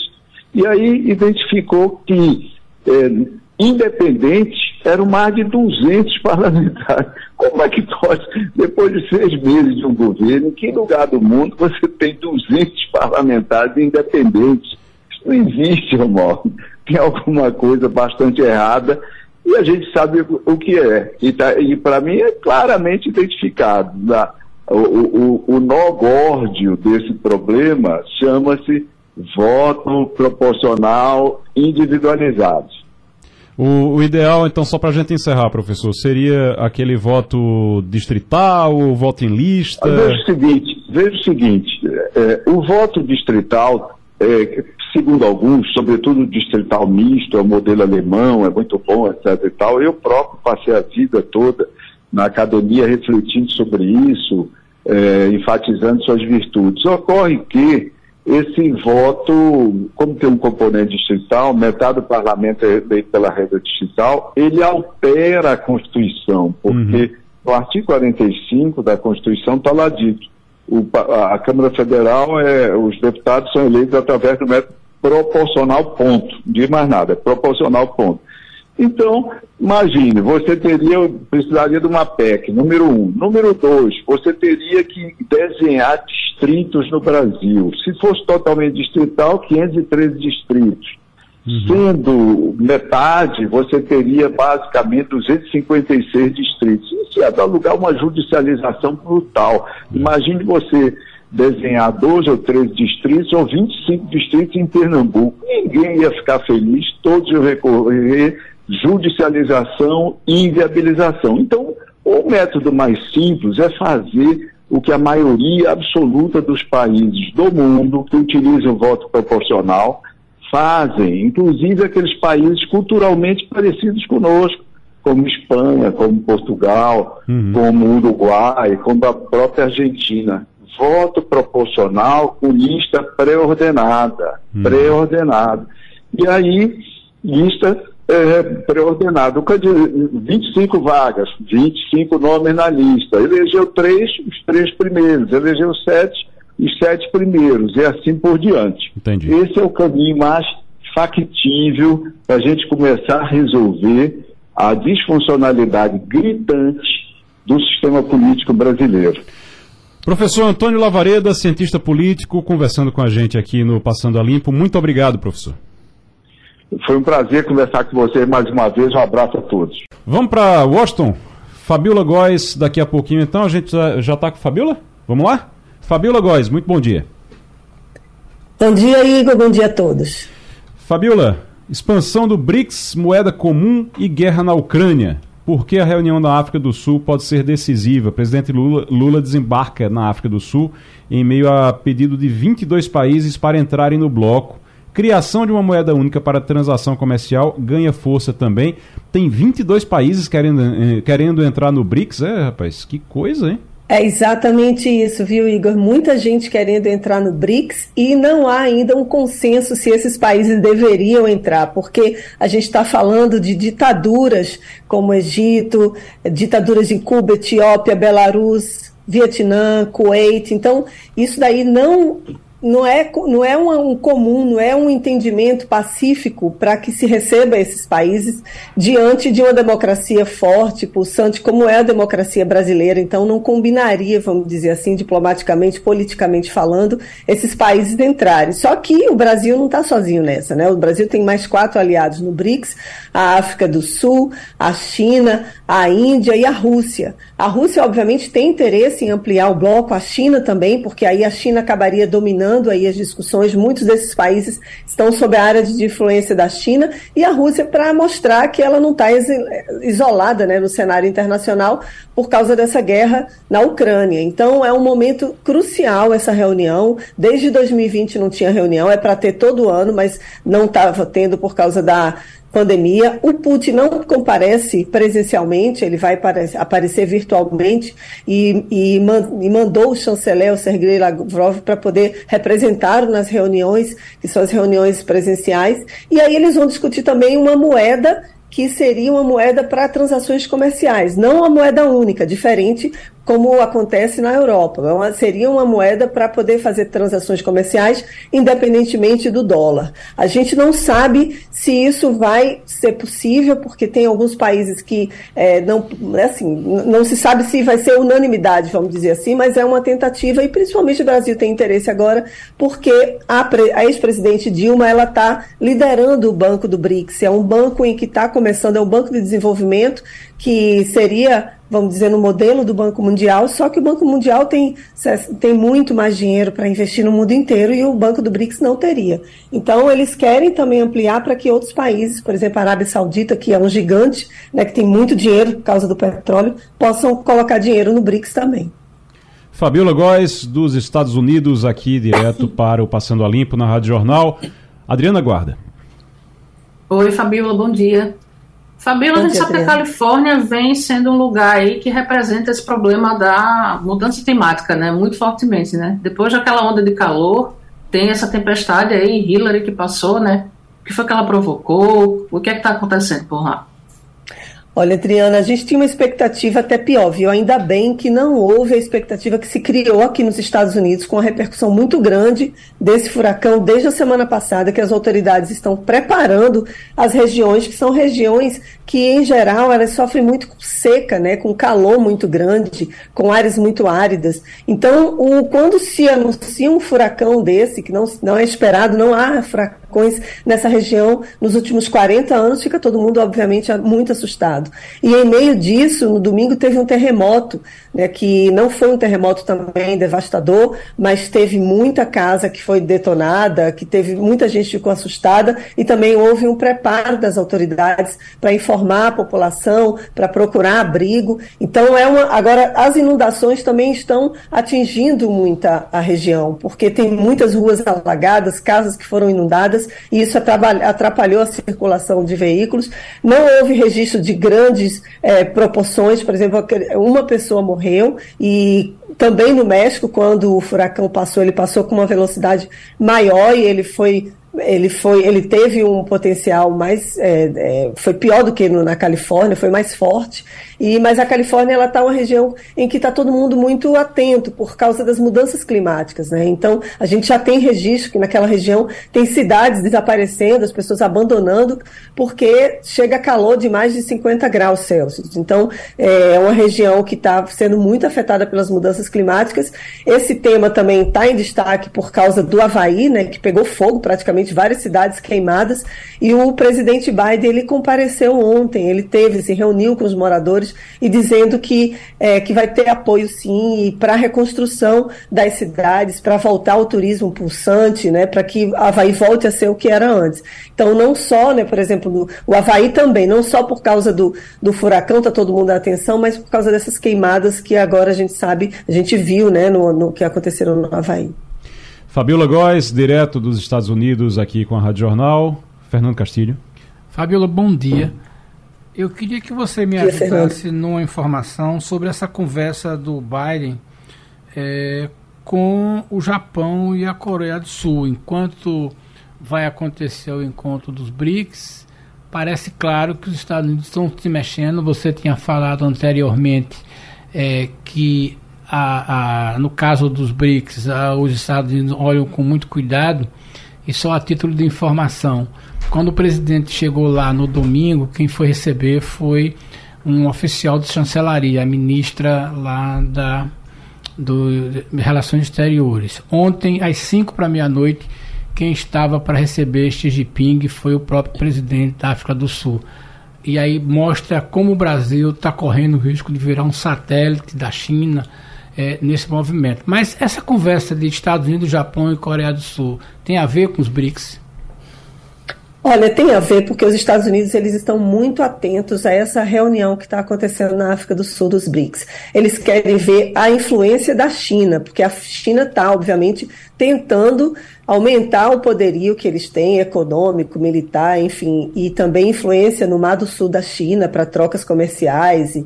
e aí identificou que eh, independentes eram mais de 200 parlamentares. Como é que pode, depois de seis meses de um governo, em que lugar do mundo você tem 200 parlamentares independentes? Isso não existe, Romualdo. Tem alguma coisa bastante errada e a gente sabe o que é. E, tá, e para mim é claramente identificado. O, o, o nó górdio desse problema chama-se voto proporcional individualizado. O, o, ideal, então, só para a gente encerrar, professor, seria aquele voto distrital, voto em lista? Veja o seguinte, veja o seguinte é, o voto distrital, é, segundo alguns, sobretudo o distrital misto, é o modelo alemão, é muito bom, etc. e tal. Eu próprio passei a vida toda na academia refletindo sobre isso, é, enfatizando suas virtudes. Ocorre que esse voto, como tem um componente distrital, metade do parlamento é eleito pela regra distrital, ele altera a Constituição, porque uhum. no artigo 45 da Constituição está lá dito, o, a, a Câmara Federal, é, os deputados são eleitos através do método proporcional ponto, de mais nada, é proporcional ponto. Então, imagine, você teria, precisaria de uma PEC, número um. Número dois, você teria que desenhar distritos no Brasil. Se fosse totalmente distrital, 513 distritos. Uhum. Sendo metade, você teria basicamente 256 distritos. Isso ia dar lugar a uma judicialização brutal. Imagine você desenhar 12 ou 13 distritos ou 25 distritos em Pernambuco. Ninguém ia ficar feliz, todos iam recorrer judicialização e inviabilização. Então, o método mais simples é fazer o que a maioria absoluta dos países do mundo que utilizam o voto proporcional fazem, inclusive aqueles países culturalmente parecidos conosco, como Espanha, como Portugal, uhum. como Uruguai, como a própria Argentina. Voto proporcional com lista pré-ordenada, uhum. pré-ordenada. E aí, lista é, pré-ordenado. 25 vagas, 25 nomes na lista. Elegeu três, os três primeiros. Elegeu sete, os sete primeiros. E assim por diante. Entendi. Esse é o caminho mais factível para a gente começar a resolver a disfuncionalidade gritante do sistema político brasileiro. Professor Antônio Lavareda, cientista político, conversando com a gente aqui no Passando a Limpo. Muito obrigado, professor. Foi um prazer conversar com você mais uma vez. Um abraço a todos. Vamos para Washington. Fabiola Góes, daqui a pouquinho então. A gente já está com Fabiola? Vamos lá? Fabiola Góes, muito bom dia. Bom dia, Igor. Bom dia a todos. Fabiola, expansão do BRICS, moeda comum e guerra na Ucrânia. Por que a reunião da África do Sul pode ser decisiva? O presidente Lula, Lula desembarca na África do Sul em meio a pedido de 22 países para entrarem no bloco Criação de uma moeda única para transação comercial ganha força também. Tem 22 países querendo, eh, querendo entrar no BRICS. É, rapaz, que coisa, hein? É exatamente isso, viu, Igor? Muita gente querendo entrar no BRICS e não há ainda um consenso se esses países deveriam entrar, porque a gente está falando de ditaduras como Egito, ditaduras em Cuba, Etiópia, Belarus, Vietnã, Kuwait. Então, isso daí não não é, não é um, um comum, não é um entendimento pacífico para que se receba esses países diante de uma democracia forte, pulsante, como é a democracia brasileira. Então, não combinaria, vamos dizer assim, diplomaticamente, politicamente falando, esses países entrarem. Só que o Brasil não está sozinho nessa, né? O Brasil tem mais quatro aliados no BRICS: a África do Sul, a China, a Índia e a Rússia. A Rússia, obviamente, tem interesse em ampliar o bloco, a China também, porque aí a China acabaria dominando aí as discussões. Muitos desses países estão sob a área de influência da China e a Rússia para mostrar que ela não está isolada né, no cenário internacional por causa dessa guerra na Ucrânia. Então, é um momento crucial essa reunião. Desde 2020 não tinha reunião, é para ter todo ano, mas não estava tendo por causa da pandemia. O Putin não comparece presencialmente, ele vai aparecer virtualmente e, e, man, mandou o chanceler, o Sergei Lavrov, para poder representar nas reuniões, que são as reuniões presenciais. E aí eles vão discutir também uma moeda que seria uma moeda para transações comerciais, não uma moeda única, diferente como acontece na Europa. É seria uma moeda para poder fazer transações comerciais independentemente do dólar. A gente não sabe se isso vai ser possível, porque tem alguns países que é, não, assim, não se sabe se vai ser unanimidade, vamos dizer assim, mas é uma tentativa e principalmente o Brasil tem interesse agora porque a, a ex-presidente Dilma ela está liderando o banco do BRICS. É um banco em que está começando, é um banco de desenvolvimento que seria vamos dizer, no modelo do Banco Mundial, só que o Banco Mundial tem, tem muito mais dinheiro para investir no mundo inteiro e o Banco do BRICS não teria. Então, eles querem também ampliar para que outros países, por exemplo, a Arábia Saudita, que é um gigante, né, que tem muito dinheiro por causa do petróleo, possam colocar dinheiro no BRICS também. Fabiola Góes, dos Estados Unidos, aqui direto para o Passando a Limpo na Rádio Jornal. Adriana Guarda. Oi, Fabiola, bom dia. Fabíola, a gente sabe que a Califórnia vem sendo um lugar aí que representa esse problema da mudança climática, né? Muito fortemente, né? Depois daquela onda de calor, tem essa tempestade aí, Hillary que passou, né? O que foi que ela provocou? O que é que está acontecendo por lá? Olha, Adriana, a gente tinha uma expectativa até pior, viu? Ainda bem que não houve a expectativa que se criou aqui nos Estados Unidos, com a repercussão muito grande desse furacão desde a semana passada, que as autoridades estão preparando as regiões, que são regiões que, em geral, elas sofrem muito com seca, né? Com calor muito grande, com áreas muito áridas. Então, o, quando se anuncia um furacão desse, que não, não é esperado, não há furacões nessa região nos últimos 40 anos, fica todo mundo, obviamente, muito assustado. E em meio disso, no domingo teve um terremoto, né, que não foi um terremoto também devastador, mas teve muita casa que foi detonada, que teve muita gente ficou assustada e também houve um preparo das autoridades para informar a população, para procurar abrigo. Então é uma agora as inundações também estão atingindo muita a região, porque tem muitas ruas alagadas, casas que foram inundadas e isso atrapalhou a circulação de veículos. Não houve registro de grandes é, proporções, por exemplo, uma pessoa morreu e também no México, quando o furacão passou, ele passou com uma velocidade maior e ele foi ele foi ele teve um potencial mais é, é, foi pior do que no, na Califórnia foi mais forte e mas a Califórnia ela está uma região em que está todo mundo muito atento por causa das mudanças climáticas né? Então a gente já tem registro que naquela região tem cidades desaparecendo as pessoas abandonando porque chega calor de mais de 50 graus Celsius. Então é, é uma região que está sendo muito afetada pelas mudanças climáticas. Esse tema também está em destaque por causa do Havaí né que pegou fogo praticamente várias cidades queimadas, e o presidente Biden ele compareceu ontem, ele teve, se reuniu com os moradores e dizendo que, é, que vai ter apoio sim para a reconstrução das cidades, para voltar ao turismo pulsante, né, para que Havaí volte a ser o que era antes. Então, não só, né, por exemplo, o Havaí também, não só por causa do, do furacão, está todo mundo na atenção, mas por causa dessas queimadas que agora a gente sabe, a gente viu né, no, no que aconteceram no Havaí. Fabiola Góes, direto dos Estados Unidos, aqui com a Rádio Jornal. Fernando Castilho. Fabiola, bom dia. Eu queria que você me ajudasse numa informação sobre essa conversa do Biden é, com o Japão e a Coreia do Sul. Enquanto vai acontecer o encontro dos BRICS, parece claro que os Estados Unidos estão se mexendo. Você tinha falado anteriormente é, que a, a, no caso dos BRICS, a, os Estados Unidos olham com muito cuidado e só a título de informação. Quando o presidente chegou lá no domingo, quem foi receber foi um oficial de chancelaria, a ministra lá da do, de Relações Exteriores. Ontem, às 5 para meia-noite, quem estava para receber Xi Jinping foi o próprio presidente da África do Sul. E aí mostra como o Brasil está correndo o risco de virar um satélite da China é, nesse movimento. Mas essa conversa de Estados Unidos, Japão e Coreia do Sul tem a ver com os BRICS? Olha, tem a ver porque os Estados Unidos eles estão muito atentos a essa reunião que está acontecendo na África do Sul dos BRICS. Eles querem ver a influência da China, porque a China está, obviamente, tentando aumentar o poderio que eles têm, econômico, militar, enfim, e também influência no Mar do Sul da China para trocas comerciais. E,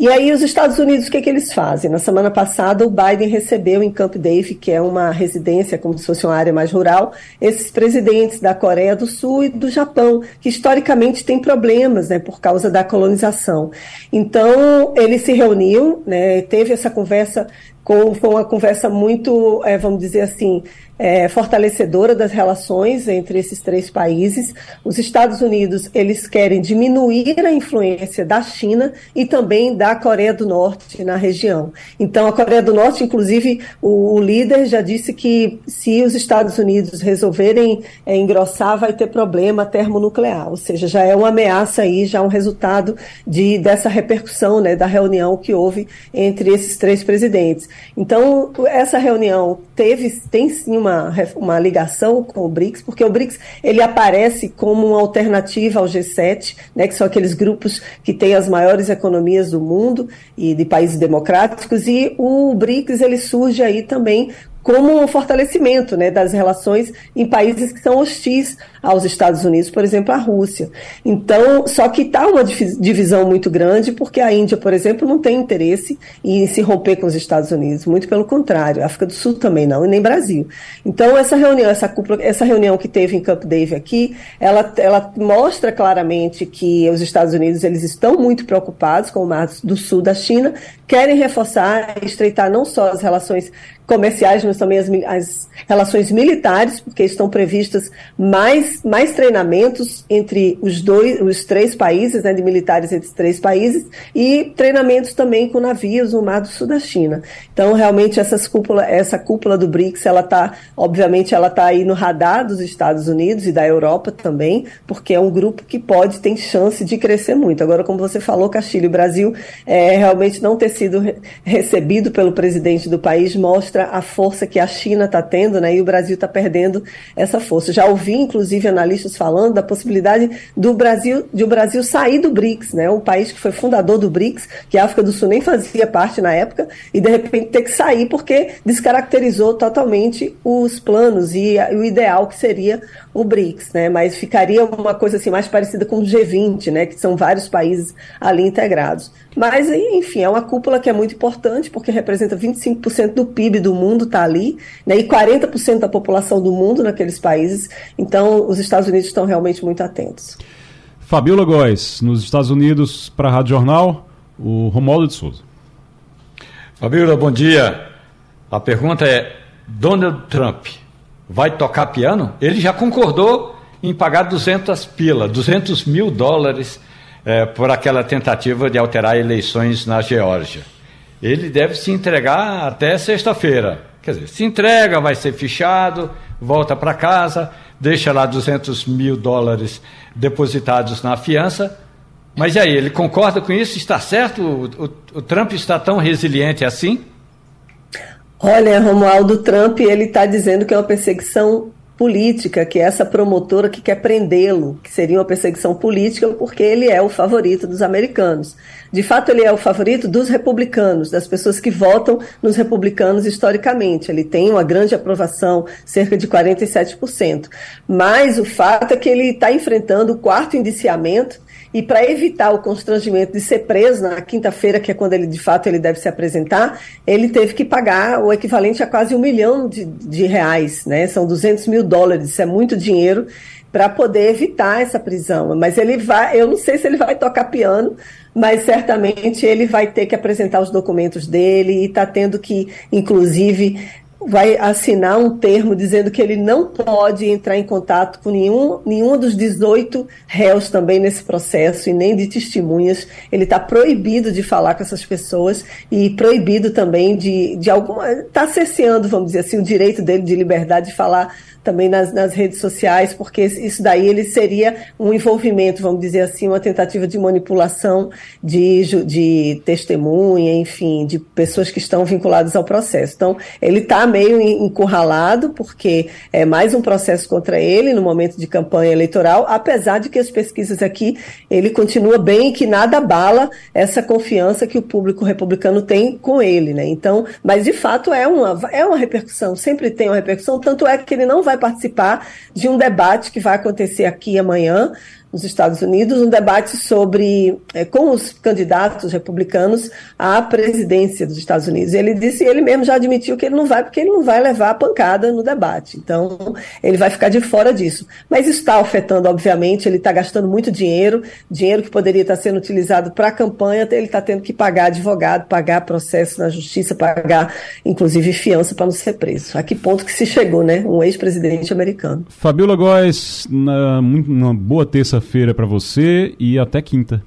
e aí os Estados Unidos, o que, é que eles fazem? Na semana passada, o Biden recebeu em Camp David, que é uma residência como se fosse uma área mais rural, esses presidentes da Coreia do Sul e do Japão, que historicamente têm problemas né, por causa da colonização. Então, ele se reuniu, né, teve essa conversa com, com uma conversa muito, é, vamos dizer assim, é, fortalecedora das relações entre esses três países. Os Estados Unidos eles querem diminuir a influência da China e também da Coreia do Norte na região. Então, a Coreia do Norte, inclusive, o, o líder já disse que se os Estados Unidos resolverem é, engrossar, vai ter problema termonuclear. Ou seja, já é uma ameaça aí, já um resultado de, dessa repercussão né, da reunião que houve entre esses três presidentes. Então, essa reunião teve, tem sim uma uma, ligação com o BRICS, porque o BRICS ele aparece como uma alternativa ao G7, né, que são aqueles grupos que têm as maiores economias do mundo e de países democráticos, e o BRICS ele surge aí também como um fortalecimento né, das relações em países que são hostis aos Estados Unidos, por exemplo, a Rússia. Então, só que está uma divisão muito grande, porque a Índia, por exemplo, não tem interesse em se romper com os Estados Unidos, muito pelo contrário, a África do Sul também não, e nem Brasil. Então, essa reunião, essa, cúpula, essa reunião que teve em Camp David aqui, ela, ela mostra claramente que os Estados Unidos eles estão muito preocupados com o Mar do Sul da China, querem reforçar e estreitar não só as relações comerciais, mas também as, as, relações militares, porque estão previstas mais, mais treinamentos entre os dois, os três países, né, de militares entre os três países, e treinamentos também com navios no Mar do Sul da China. Então, realmente, essas cúpula, essa cúpula do BRICS, ela está, obviamente, ela está aí no radar dos Estados Unidos e da Europa também, porque é um grupo que pode, tem chance de crescer muito. Agora, como você falou, Castilho, o Brasil é, realmente não ter sido recebido pelo presidente do país mostra mostra a força que a China está tendo, né? E o Brasil está perdendo essa força. Já ouvi, inclusive, analistas falando da possibilidade do Brasil, de o Brasil sair do BRICS, né? Um país que foi fundador do BRICS, que a África do Sul nem fazia parte na época, e de repente ter que sair porque descaracterizou totalmente os planos e, e o ideal que seria o BRICS, né? Mas ficaria uma coisa assim mais parecida com o G20, né? Que são vários países ali integrados. Mas, enfim, é uma cúpula que é muito importante porque representa 25% do PIB do mundo está ali, né? E 40% da população do mundo naqueles países. Então, os Estados Unidos estão realmente muito atentos. Fabiola Góes, nos Estados Unidos, para a Rádio Jornal, o Romualdo de Souza. Fabiola, bom dia. A pergunta é: Donald Trump vai tocar piano, ele já concordou em pagar 200 pila, 200 mil dólares é, por aquela tentativa de alterar eleições na Geórgia. Ele deve se entregar até sexta-feira. Quer dizer, se entrega, vai ser fichado, volta para casa, deixa lá 200 mil dólares depositados na fiança. Mas e aí, ele concorda com isso? Está certo? O, o, o Trump está tão resiliente assim? Olha, Romualdo Trump, ele está dizendo que é uma perseguição política, que é essa promotora que quer prendê-lo, que seria uma perseguição política, porque ele é o favorito dos americanos. De fato, ele é o favorito dos republicanos, das pessoas que votam nos republicanos historicamente. Ele tem uma grande aprovação, cerca de 47%. Mas o fato é que ele está enfrentando o quarto indiciamento e para evitar o constrangimento de ser preso na quinta-feira, que é quando ele de fato ele deve se apresentar, ele teve que pagar o equivalente a quase um milhão de, de reais, né? São 200 mil dólares, isso é muito dinheiro para poder evitar essa prisão. Mas ele vai, eu não sei se ele vai tocar piano, mas certamente ele vai ter que apresentar os documentos dele e está tendo que, inclusive, vai assinar um termo dizendo que ele não pode entrar em contato com nenhum, nenhum dos 18 réus também nesse processo e nem de testemunhas. Ele está proibido de falar com essas pessoas e proibido também de, de alguma. Está cerceando, vamos dizer assim, o direito dele de liberdade de falar também nas, nas redes sociais, porque isso daí ele seria um envolvimento, vamos dizer assim, uma tentativa de manipulação de, de testemunha, enfim, de pessoas que estão vinculadas ao processo. Então, ele está meio encurralado, porque é mais um processo contra ele no momento de campanha eleitoral, apesar de que as pesquisas aqui, ele continua bem e que nada abala essa confiança que o público republicano tem com ele, né? Então, mas de fato é uma, é uma repercussão, sempre tem uma repercussão, tanto é que ele não vai participar de um debate que vai acontecer aqui amanhã, nos Estados Unidos, um debate sobre é, com os candidatos republicanos à presidência dos Estados Unidos. Ele disse, ele mesmo já admitiu que ele não vai, porque ele não vai levar a pancada no debate. Então, ele vai ficar de fora disso. Mas está afetando, obviamente, ele está gastando muito dinheiro, dinheiro que poderia estar sendo utilizado para a campanha, ele está tendo que pagar advogado, pagar processo na justiça, pagar, inclusive, fiança para não ser preso. A que ponto que se chegou, né? Um ex-presidente americano. Fabiola Góes, na, uma boa terça terça-feira para você e até quinta.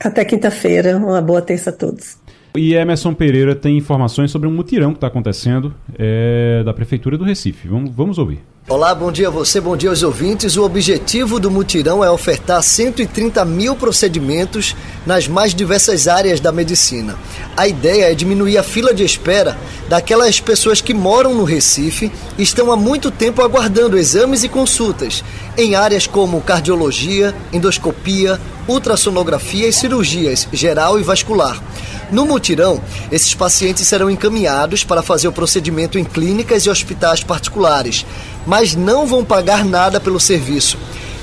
Até quinta-feira. Uma boa terça a todos. E Emerson Pereira tem informações sobre um mutirão que está acontecendo é, da Prefeitura do Recife. Vamos, vamos ouvir. Olá, bom dia a você, bom dia aos ouvintes. O objetivo do mutirão é ofertar 130 mil procedimentos nas mais diversas áreas da medicina. A ideia é diminuir a fila de espera daquelas pessoas que moram no Recife e estão há muito tempo aguardando exames e consultas em áreas como cardiologia, endoscopia, ultrassonografia e cirurgias geral e vascular. No mutirão, esses pacientes serão encaminhados para fazer o procedimento em clínicas e hospitais particulares, mas não vão pagar nada pelo serviço.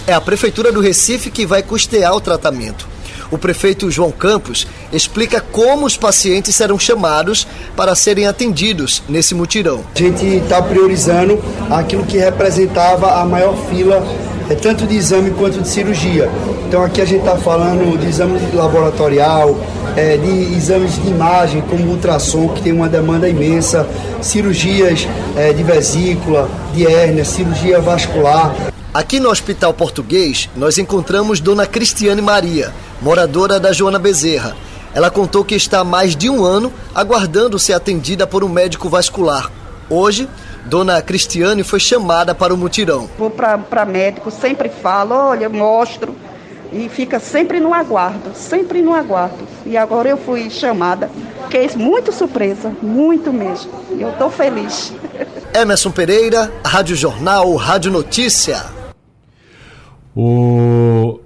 É a Prefeitura do Recife que vai custear o tratamento. O prefeito João Campos explica como os pacientes serão chamados para serem atendidos nesse mutirão. A gente está priorizando aquilo que representava a maior fila é tanto de exame quanto de cirurgia. Então aqui a gente está falando de exame laboratorial, é, de exames de imagem, como ultrassom, que tem uma demanda imensa, cirurgias é, de vesícula, de hérnia, cirurgia vascular. Aqui no Hospital Português, nós encontramos Dona Cristiane Maria, moradora da Joana Bezerra. Ela contou que está há mais de um ano aguardando ser atendida por um médico vascular. Hoje, Dona Cristiane foi chamada para o mutirão. Vou para médico, sempre falo, olha, mostro, e fica sempre no aguardo, sempre no aguardo. E agora eu fui chamada, fiquei muito surpresa, muito mesmo. E eu estou feliz. Emerson Pereira, Rádio Jornal, Rádio Notícia. O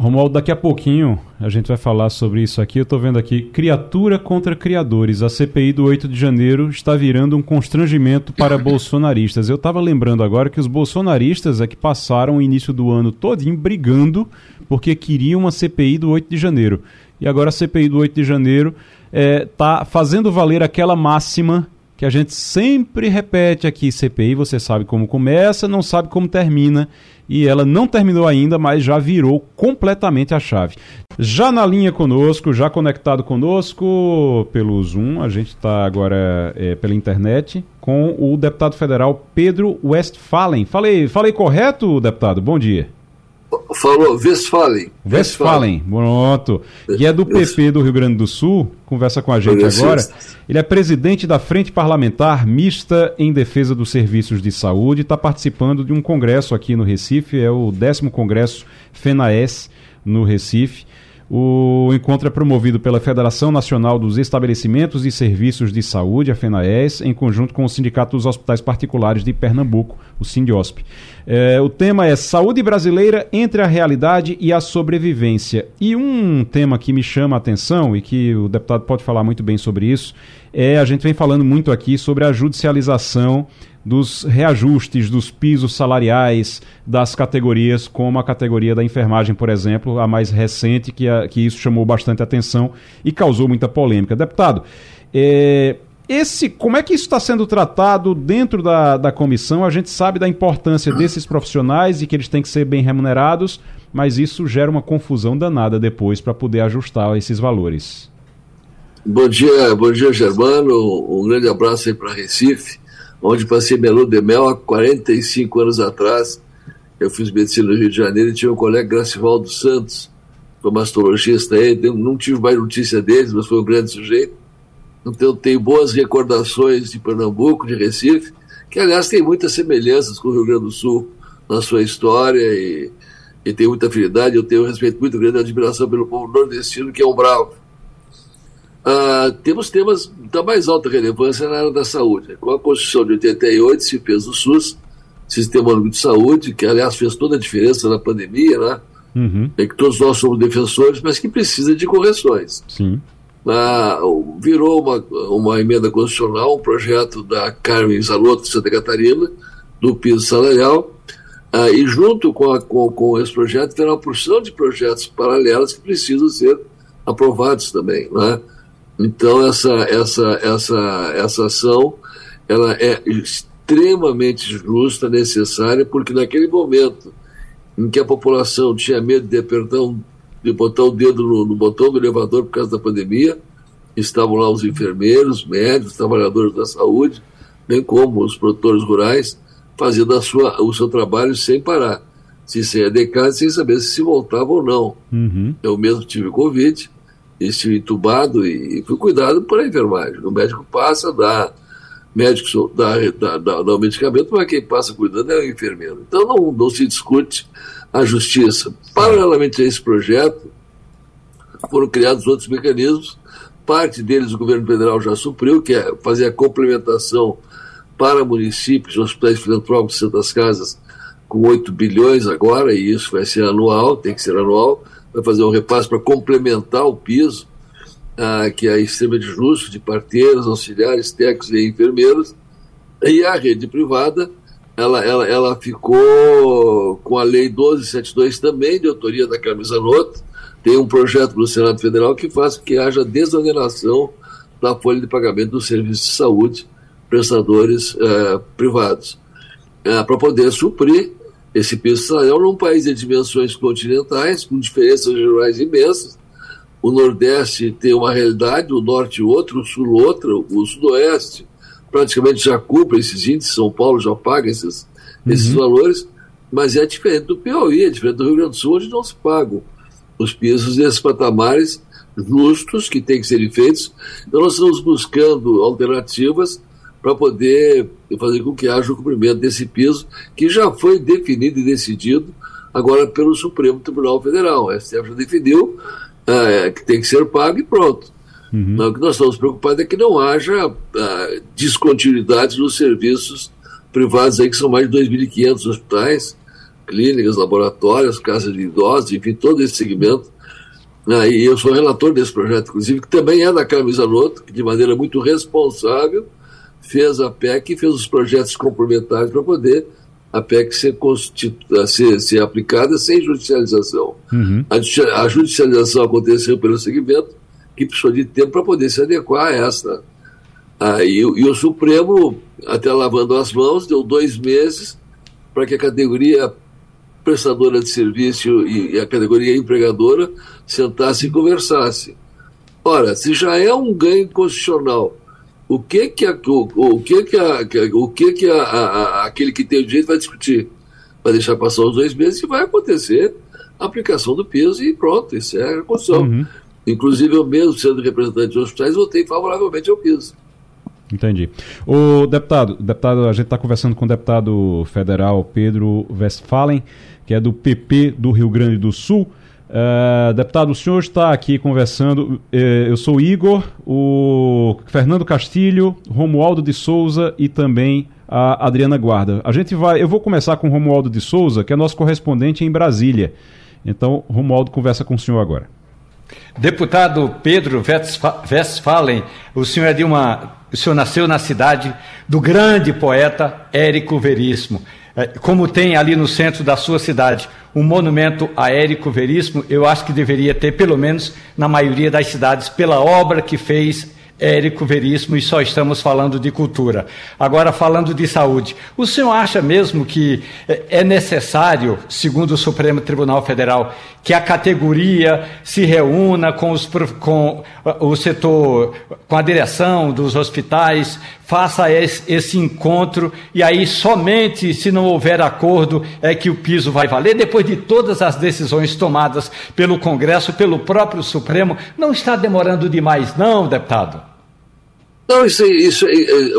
Romualdo, daqui a pouquinho a gente vai falar sobre isso aqui. Eu estou vendo aqui, criatura contra criadores. A CPI do 8 de janeiro está virando um constrangimento para bolsonaristas. Eu estava lembrando agora que os bolsonaristas é que passaram o início do ano todinho brigando porque queriam uma CPI do 8 de janeiro. E agora a CPI do 8 de janeiro está é, fazendo valer aquela máxima que a gente sempre repete aqui, CPI, você sabe como começa, não sabe como termina, e ela não terminou ainda, mas já virou completamente a chave. Já na linha conosco, já conectado conosco pelo Zoom, a gente está agora é, pela internet, com o deputado federal Pedro Westphalen. Falei, falei correto, deputado? Bom dia. Falou, Westphalen. Westphalen, pronto. E é do PP do Rio Grande do Sul, conversa com a gente agora. Ele é presidente da Frente Parlamentar Mista em Defesa dos Serviços de Saúde, está participando de um congresso aqui no Recife, é o décimo congresso FENAES no Recife. O encontro é promovido pela Federação Nacional dos Estabelecimentos e Serviços de Saúde, a FENAES, em conjunto com o Sindicato dos Hospitais Particulares de Pernambuco, o Sindiosp. É, o tema é Saúde Brasileira entre a Realidade e a Sobrevivência. E um tema que me chama a atenção e que o deputado pode falar muito bem sobre isso é a gente vem falando muito aqui sobre a judicialização dos reajustes dos pisos salariais das categorias, como a categoria da enfermagem, por exemplo, a mais recente, que, a, que isso chamou bastante atenção e causou muita polêmica. Deputado, é, esse, como é que isso está sendo tratado dentro da, da comissão? A gente sabe da importância desses profissionais e que eles têm que ser bem remunerados, mas isso gera uma confusão danada depois para poder ajustar esses valores. Bom dia, bom dia, Germano. Um grande abraço aí para Recife onde passei lua de mel há 45 anos atrás. Eu fiz medicina no Rio de Janeiro e tinha um colega, Gracivaldo Santos, foi mastologista aí, não tive mais notícia deles, mas foi um grande sujeito. Então tenho boas recordações de Pernambuco, de Recife, que aliás tem muitas semelhanças com o Rio Grande do Sul na sua história e, e tem muita afinidade. Eu tenho um respeito muito grande e admiração pelo povo nordestino, que é um bravo. Uh, temos temas da mais alta relevância na área da saúde. Com a Constituição de 88 se fez o SUS, Sistema Único de Saúde, que aliás fez toda a diferença na pandemia, né? Uhum. É que todos nós somos defensores, mas que precisa de correções. Sim. Uh, virou uma, uma emenda constitucional, um projeto da Carmen Zanotto de Santa Catarina, do piso salarial, uh, e junto com, a, com, com esse projeto tem uma porção de projetos paralelos que precisam ser aprovados também, né? Então essa essa essa essa ação ela é extremamente justa, necessária, porque naquele momento em que a população tinha medo de apertar um, de botar o dedo no, no botão do elevador por causa da pandemia, estavam lá os enfermeiros, médicos, trabalhadores da saúde, bem como os produtores rurais, fazendo a sua, o seu trabalho sem parar, se sair de casa sem saber se voltava ou não. Uhum. Eu mesmo tive Covid, estive entubado e fui cuidado por a enfermagem. O médico passa, dá, médico dá, dá, dá, dá o medicamento, mas quem passa cuidando é o enfermeiro. Então não, não se discute a justiça. Paralelamente a esse projeto, foram criados outros mecanismos, parte deles o governo federal já supriu, que é fazer a complementação para municípios, hospitais filantrópicos, Santas Casas, com 8 bilhões agora, e isso vai ser anual, tem que ser anual, vai fazer um repasse para complementar o piso. ah, que é a extrema de justo, de parteiras, auxiliares, técnicos e enfermeiros, e a rede privada, ela, ela, ela ficou com a Lei 1272 também, de autoria da Camisa Nota, tem um projeto no Senado Federal que faz que haja desoneração da folha de pagamento dos serviços de saúde prestadores eh, privados, eh, para poder suprir esse piso salarial num país de dimensões continentais, com diferenças regionais imensas. O Nordeste tem uma realidade, o Norte outra, o Sul outra, o Sudoeste praticamente já cumpre esses índices, São Paulo já paga esses, uhum. esses valores, mas é diferente do Piauí, é diferente do Rio Grande do Sul, onde não se pagam os pisos desses patamares justos que têm que serem feitos. Então, nós estamos buscando alternativas para poder fazer com que haja o cumprimento desse piso, que já foi definido e decidido agora pelo Supremo Tribunal Federal. O STF já definiu é, que tem que ser pago e pronto. Uhum. O que nós estamos preocupados é que não haja descontinuidades nos serviços privados, aí, que são mais de 2.500 hospitais, clínicas, laboratórios, casas de idosos, enfim, todo esse segmento. Uh, e eu sou relator desse projeto, inclusive, que também é da Camisa Noto, que de maneira muito responsável fez a PEC e fez os projetos complementares para poder a PEC ser, ser, ser aplicada sem judicialização. Uhum. A, a, judicialização aconteceu pelo segmento, que precisou de tempo para poder se adequar a essa. Ah, e, e, o Supremo, até lavando as mãos, deu dois meses para que a categoria prestadora de serviço e, e a categoria empregadora sentasse e conversasse. Ora, se já é um ganho constitucional o que que, a, o, o que, que, a, o que, que a, a, aquele que tem o direito vai discutir? Vai deixar passar os dois meses e vai acontecer a aplicação do peso e pronto, isso é a Constituição. Uhum. Inclusive, eu mesmo, sendo representante de hospitais, votei favoravelmente ao piso. Entendi. O deputado, deputado a gente está conversando com o deputado federal Pedro Westphalen, que é do PP do Rio Grande do Sul. Uh, deputado, o senhor está aqui conversando. Uh, eu sou Igor, o Fernando Castilho, Romualdo de Souza e também a Adriana Guarda. A gente vai. Eu vou começar com o Romualdo de Souza, que é nosso correspondente em Brasília. Então, Romualdo conversa com o senhor agora. Deputado Pedro Westphalen, o senhor é de uma. O senhor nasceu na cidade do grande poeta Érico Veríssimo. É, como tem ali no centro da sua cidade um monumento a Érico Veríssimo, eu acho que deveria ter, pelo menos na maioria das cidades, pela obra que fez Érico Veríssimo e só estamos falando de cultura. Agora, falando de saúde, o senhor acha mesmo que é necessário, segundo o Supremo Tribunal Federal, que a categoria se reúna com, os, com o setor, com a direção dos hospitais, faça esse, esse encontro e aí somente se não houver acordo é que o piso vai valer? Depois de todas as decisões tomadas pelo Congresso, pelo próprio Supremo, não está demorando demais, não, deputado? Não, isso, isso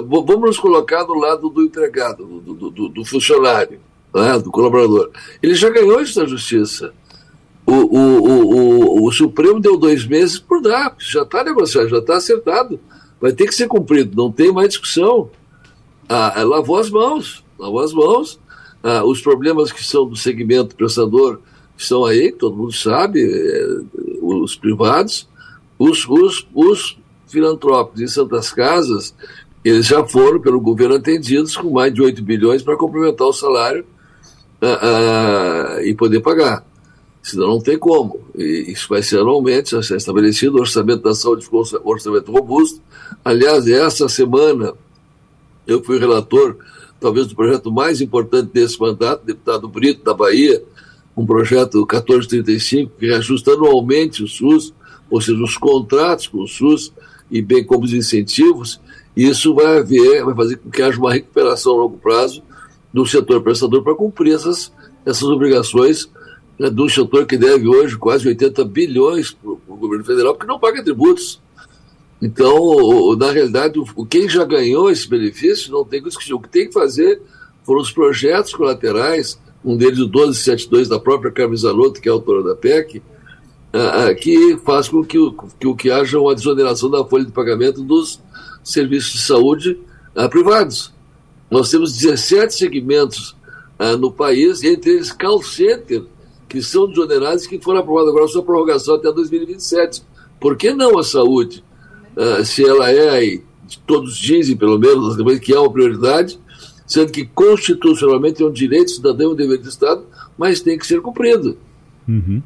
vamos nos colocar do lado do empregado, do, do, do funcionário, né, do colaborador. Ele já ganhou isso na justiça. O, o, o, o, Supremo deu dois meses por dar, já está negociado, já está acertado. Vai ter que ser cumprido, não tem mais discussão. Ah, é, lavou as mãos, lavou as mãos. Ah, os problemas que são do segmento prestador estão aí, todo mundo sabe, é, os privados, os, os, os filantrópicos em Santas Casas, eles já foram pelo governo atendidos com mais de 8 bilhões para complementar o salário uh, uh, e poder pagar. Senão não tem como. E isso vai ser anualmente, estabelecido, o orçamento da saúde ficou um orçamento robusto. Aliás, essa semana eu fui relator, talvez do projeto mais importante desse mandato, deputado Brito da Bahia, um projeto 1435, que reajusta anualmente o SUS, ou seja, os contratos com o SUS, e bem como os incentivos, isso vai haver, vai fazer com que haja uma recuperação a longo prazo do setor prestador para cumprir essas, essas obrigações né, do setor que deve hoje quase 80 bilhões para o governo federal, porque não paga tributos. Então, na realidade, quem já ganhou esse benefício não tem que discutir. O que tem que fazer foram os projetos colaterais, um deles o 1272 da própria Carmen Zanotto, que é autora da PEC, uh, que faz com que, que, que haja uma desoneração da folha de pagamento dos serviços de saúde uh, privados. Nós temos 17 segmentos no país, entre eles call center, que são desoneráveis que foram aprovados agora sua prorrogação até 2027. Por que não a saúde? Uh, se ela é todos dizem, pelo menos, que é uma prioridade, sendo que constitucionalmente é um direito cidadão, um dever do Estado, mas tem que ser cumprido. Uhum.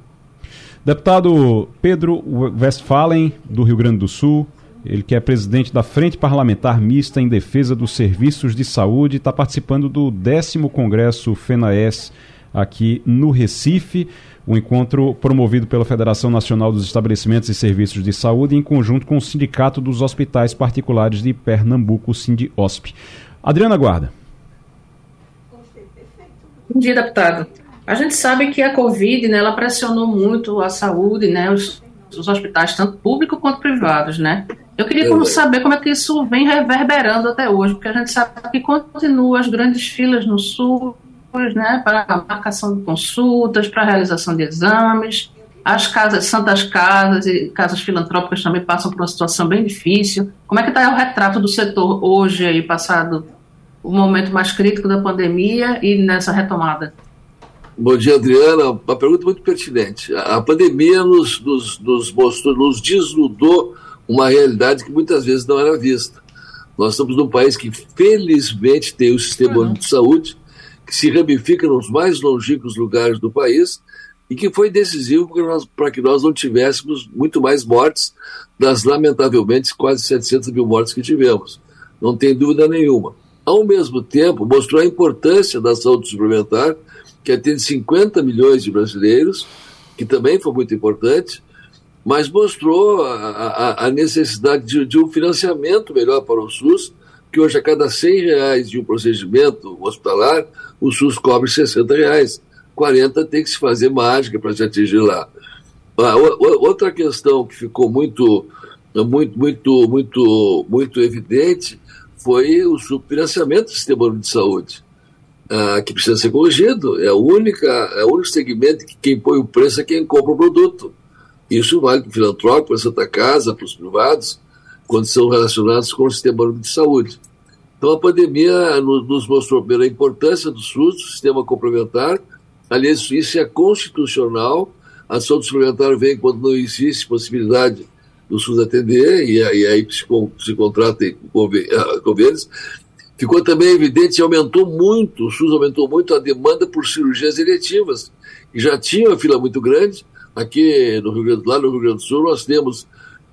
Deputado Pedro Westphalen, do Rio Grande do Sul, ele que é presidente da Frente Parlamentar Mista em Defesa dos Serviços de Saúde, está participando do décimo Congresso FENAES aqui no Recife, o um encontro promovido pela Federação Nacional dos Estabelecimentos e Serviços de Saúde em conjunto com o Sindicato dos Hospitais Particulares de Pernambuco, o Sindiosp. Adriana Guarda. Bom dia, deputado. A gente sabe que a Covid, né, ela pressionou muito a saúde, né, os, os hospitais, tanto públicos quanto privados, né? Eu queria como saber como é que isso vem reverberando até hoje, porque a gente sabe que continua as grandes filas no SUS, né, para marcação de consultas, para realização de exames. As casas, santas casas e casas filantrópicas também passam por uma situação bem difícil. Como é que está o retrato do setor hoje, aí, passado o momento mais crítico da pandemia e nessa retomada? Bom dia, Adriana. Uma pergunta muito pertinente. A pandemia nos, nos, nos mostrou, nos desnudou uma realidade que muitas vezes não era vista. Nós estamos num país que, felizmente, tem o sistema uhum. de saúde, que se ramifica nos mais longínquos lugares do país e que foi decisivo para que nós não tivéssemos muito mais mortes das, lamentavelmente, quase 700 mil mortes que tivemos. Não tem dúvida nenhuma. Ao mesmo tempo, mostrou a importância da saúde suplementar que atende 50 milhões de brasileiros, que também foi muito importante, mas mostrou a, a, a necessidade de, de, um financiamento melhor para o SUS, que hoje a cada 100 reais de um procedimento hospitalar, o SUS cobre 60 reais. 40 tem que se fazer mágica para se atingir lá. Ah, outra questão que ficou muito, muito, muito, muito, muito evidente foi o subfinanciamento do sistema de saúde uh, que precisa ser corrigido. É, a única, é o único segmento que quem põe o preço é quem compra o produto. Isso vale para o filantrópico, para a Santa Casa, para os privados, quando são relacionados com o sistema de saúde. Então a pandemia nos mostrou primeiro a importância do SUS, do sistema complementar. Aliás, isso é constitucional. A saúde suplementar vem quando não existe possibilidade do SUS atender, e, aí se, se contrata convênios. Ficou também evidente aumentou muito, o SUS aumentou muito a demanda por cirurgias eletivas, que já tinha uma fila muito grande. Aqui no Rio Grande, lá no Rio Grande do Sul, nós temos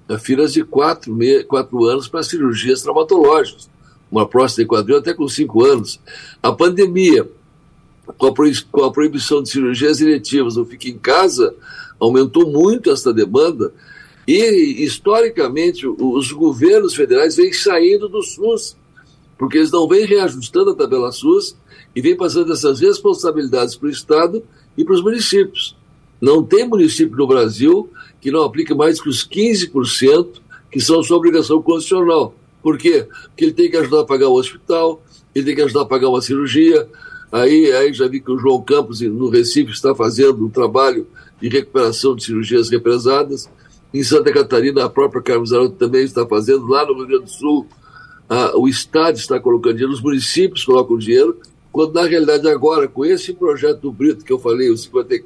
uh, filas de quatro, quatro anos para cirurgias traumatológicas. Uma próstata e quadril até com cinco anos. A pandemia, com a, com a proibição de cirurgias eletivas, ou fique em casa, aumentou muito essa demanda. E, historicamente, os governos federais vêm saindo do SUS porque eles não vêm reajustando a tabela SUS e vêm passando essas responsabilidades para o Estado e para os municípios. Não tem município no Brasil que não aplique mais que os 15% que são sua obrigação constitucional. Por quê? Porque ele tem que ajudar a pagar o hospital, ele tem que ajudar a pagar uma cirurgia. Aí, aí já vi que o João Campos, no Recife, está fazendo um trabalho de recuperação de cirurgias represadas. Em Santa Catarina, a própria Carlos Araújo também está fazendo. Lá no Rio Grande do Sul, ah, o Estado está colocando dinheiro, os municípios colocam dinheiro, quando na realidade agora, com esse projeto do Brito que eu falei, o, 50,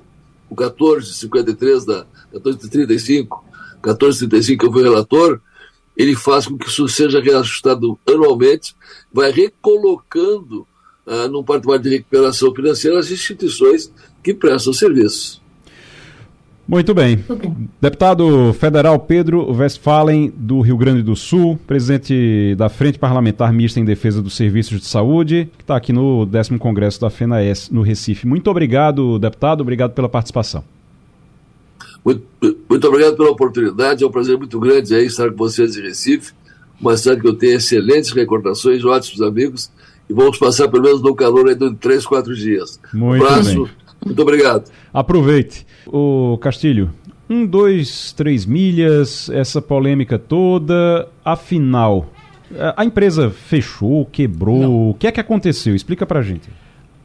o 1453 da 1435, 1435 que eu fui relator, ele faz com que isso seja reajustado anualmente, vai recolocando ah, num patamar de recuperação financeira as instituições que prestam serviços. Muito bem. Deputado federal Pedro Westphalen, do Rio Grande do Sul, presidente da Frente Parlamentar Mista em Defesa dos Serviços de Saúde, que está aqui no 10 Congresso da FENAES, no Recife. Muito obrigado, deputado, obrigado pela participação. Muito, muito obrigado pela oportunidade, é um prazer muito grande aí estar com vocês em Recife, uma cidade que eu tenho excelentes recordações, ótimos amigos, e vamos passar pelo menos no calor aí de três, quatro dias. Muito um abraço. Bem. Muito obrigado. Aproveite. O Castilho, um, dois, três milhas, essa polêmica toda, afinal, a empresa fechou, quebrou, Não. o que é que aconteceu? Explica pra gente.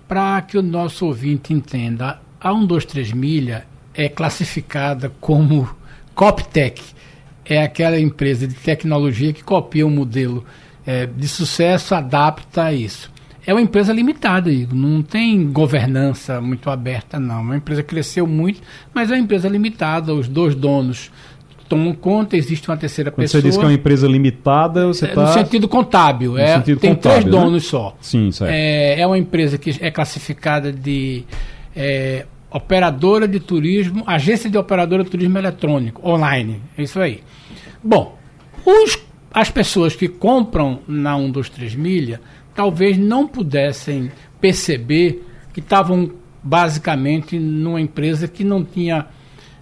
Para que o nosso ouvinte entenda, a 123 milha é classificada como Coptech. É aquela empresa de tecnologia que copia um modelo é, de sucesso, adapta a isso é uma empresa limitada, Igor. Não tem governança muito aberta, não. É uma empresa que cresceu muito, mas é uma empresa limitada. Os dois donos tomam conta, existe uma terceira Quando pessoa. você diz que é uma empresa limitada, você É, está. No sentido contábil. No é, sentido tem contábil, três né? donos só. Sim, certo. É, é uma empresa que é classificada de é, operadora de turismo, agência de operadora de turismo eletrônico, online. É isso aí. Bom, os- as pessoas que compram na 123 milha talvez não pudessem perceber que estavam basicamente numa empresa que não tinha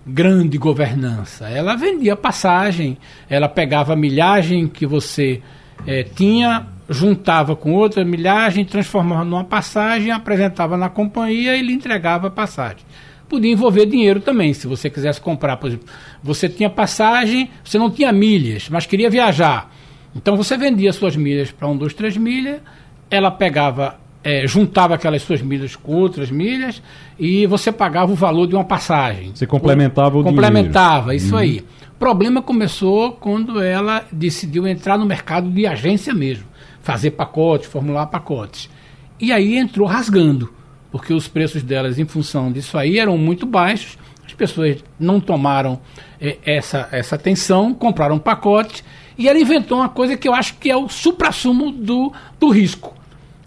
grande governança. Ela vendia passagem, ela pegava a milhagem que você eh, tinha, juntava com outra milhagem, transformava numa passagem, apresentava na companhia e lhe entregava a passagem. Podia envolver dinheiro também, se você quisesse comprar, por exemplo, você tinha passagem, você não tinha milhas, mas queria viajar. Então você vendia suas milhas para um, dois, três milhas, ela pegava, eh, juntava aquelas suas milhas com outras milhas e você pagava o valor de uma passagem. Você complementava o Complementava, dinheiro. isso Uhum. aí. O problema começou quando ela decidiu entrar no mercado de agência mesmo, fazer pacotes, formular pacotes. E aí entrou rasgando, porque os preços delas, em função disso aí, eram muito baixos. As pessoas não tomaram eh, essa, essa atenção, compraram pacotes, e ela inventou uma coisa que eu acho que é o suprassumo do, do risco.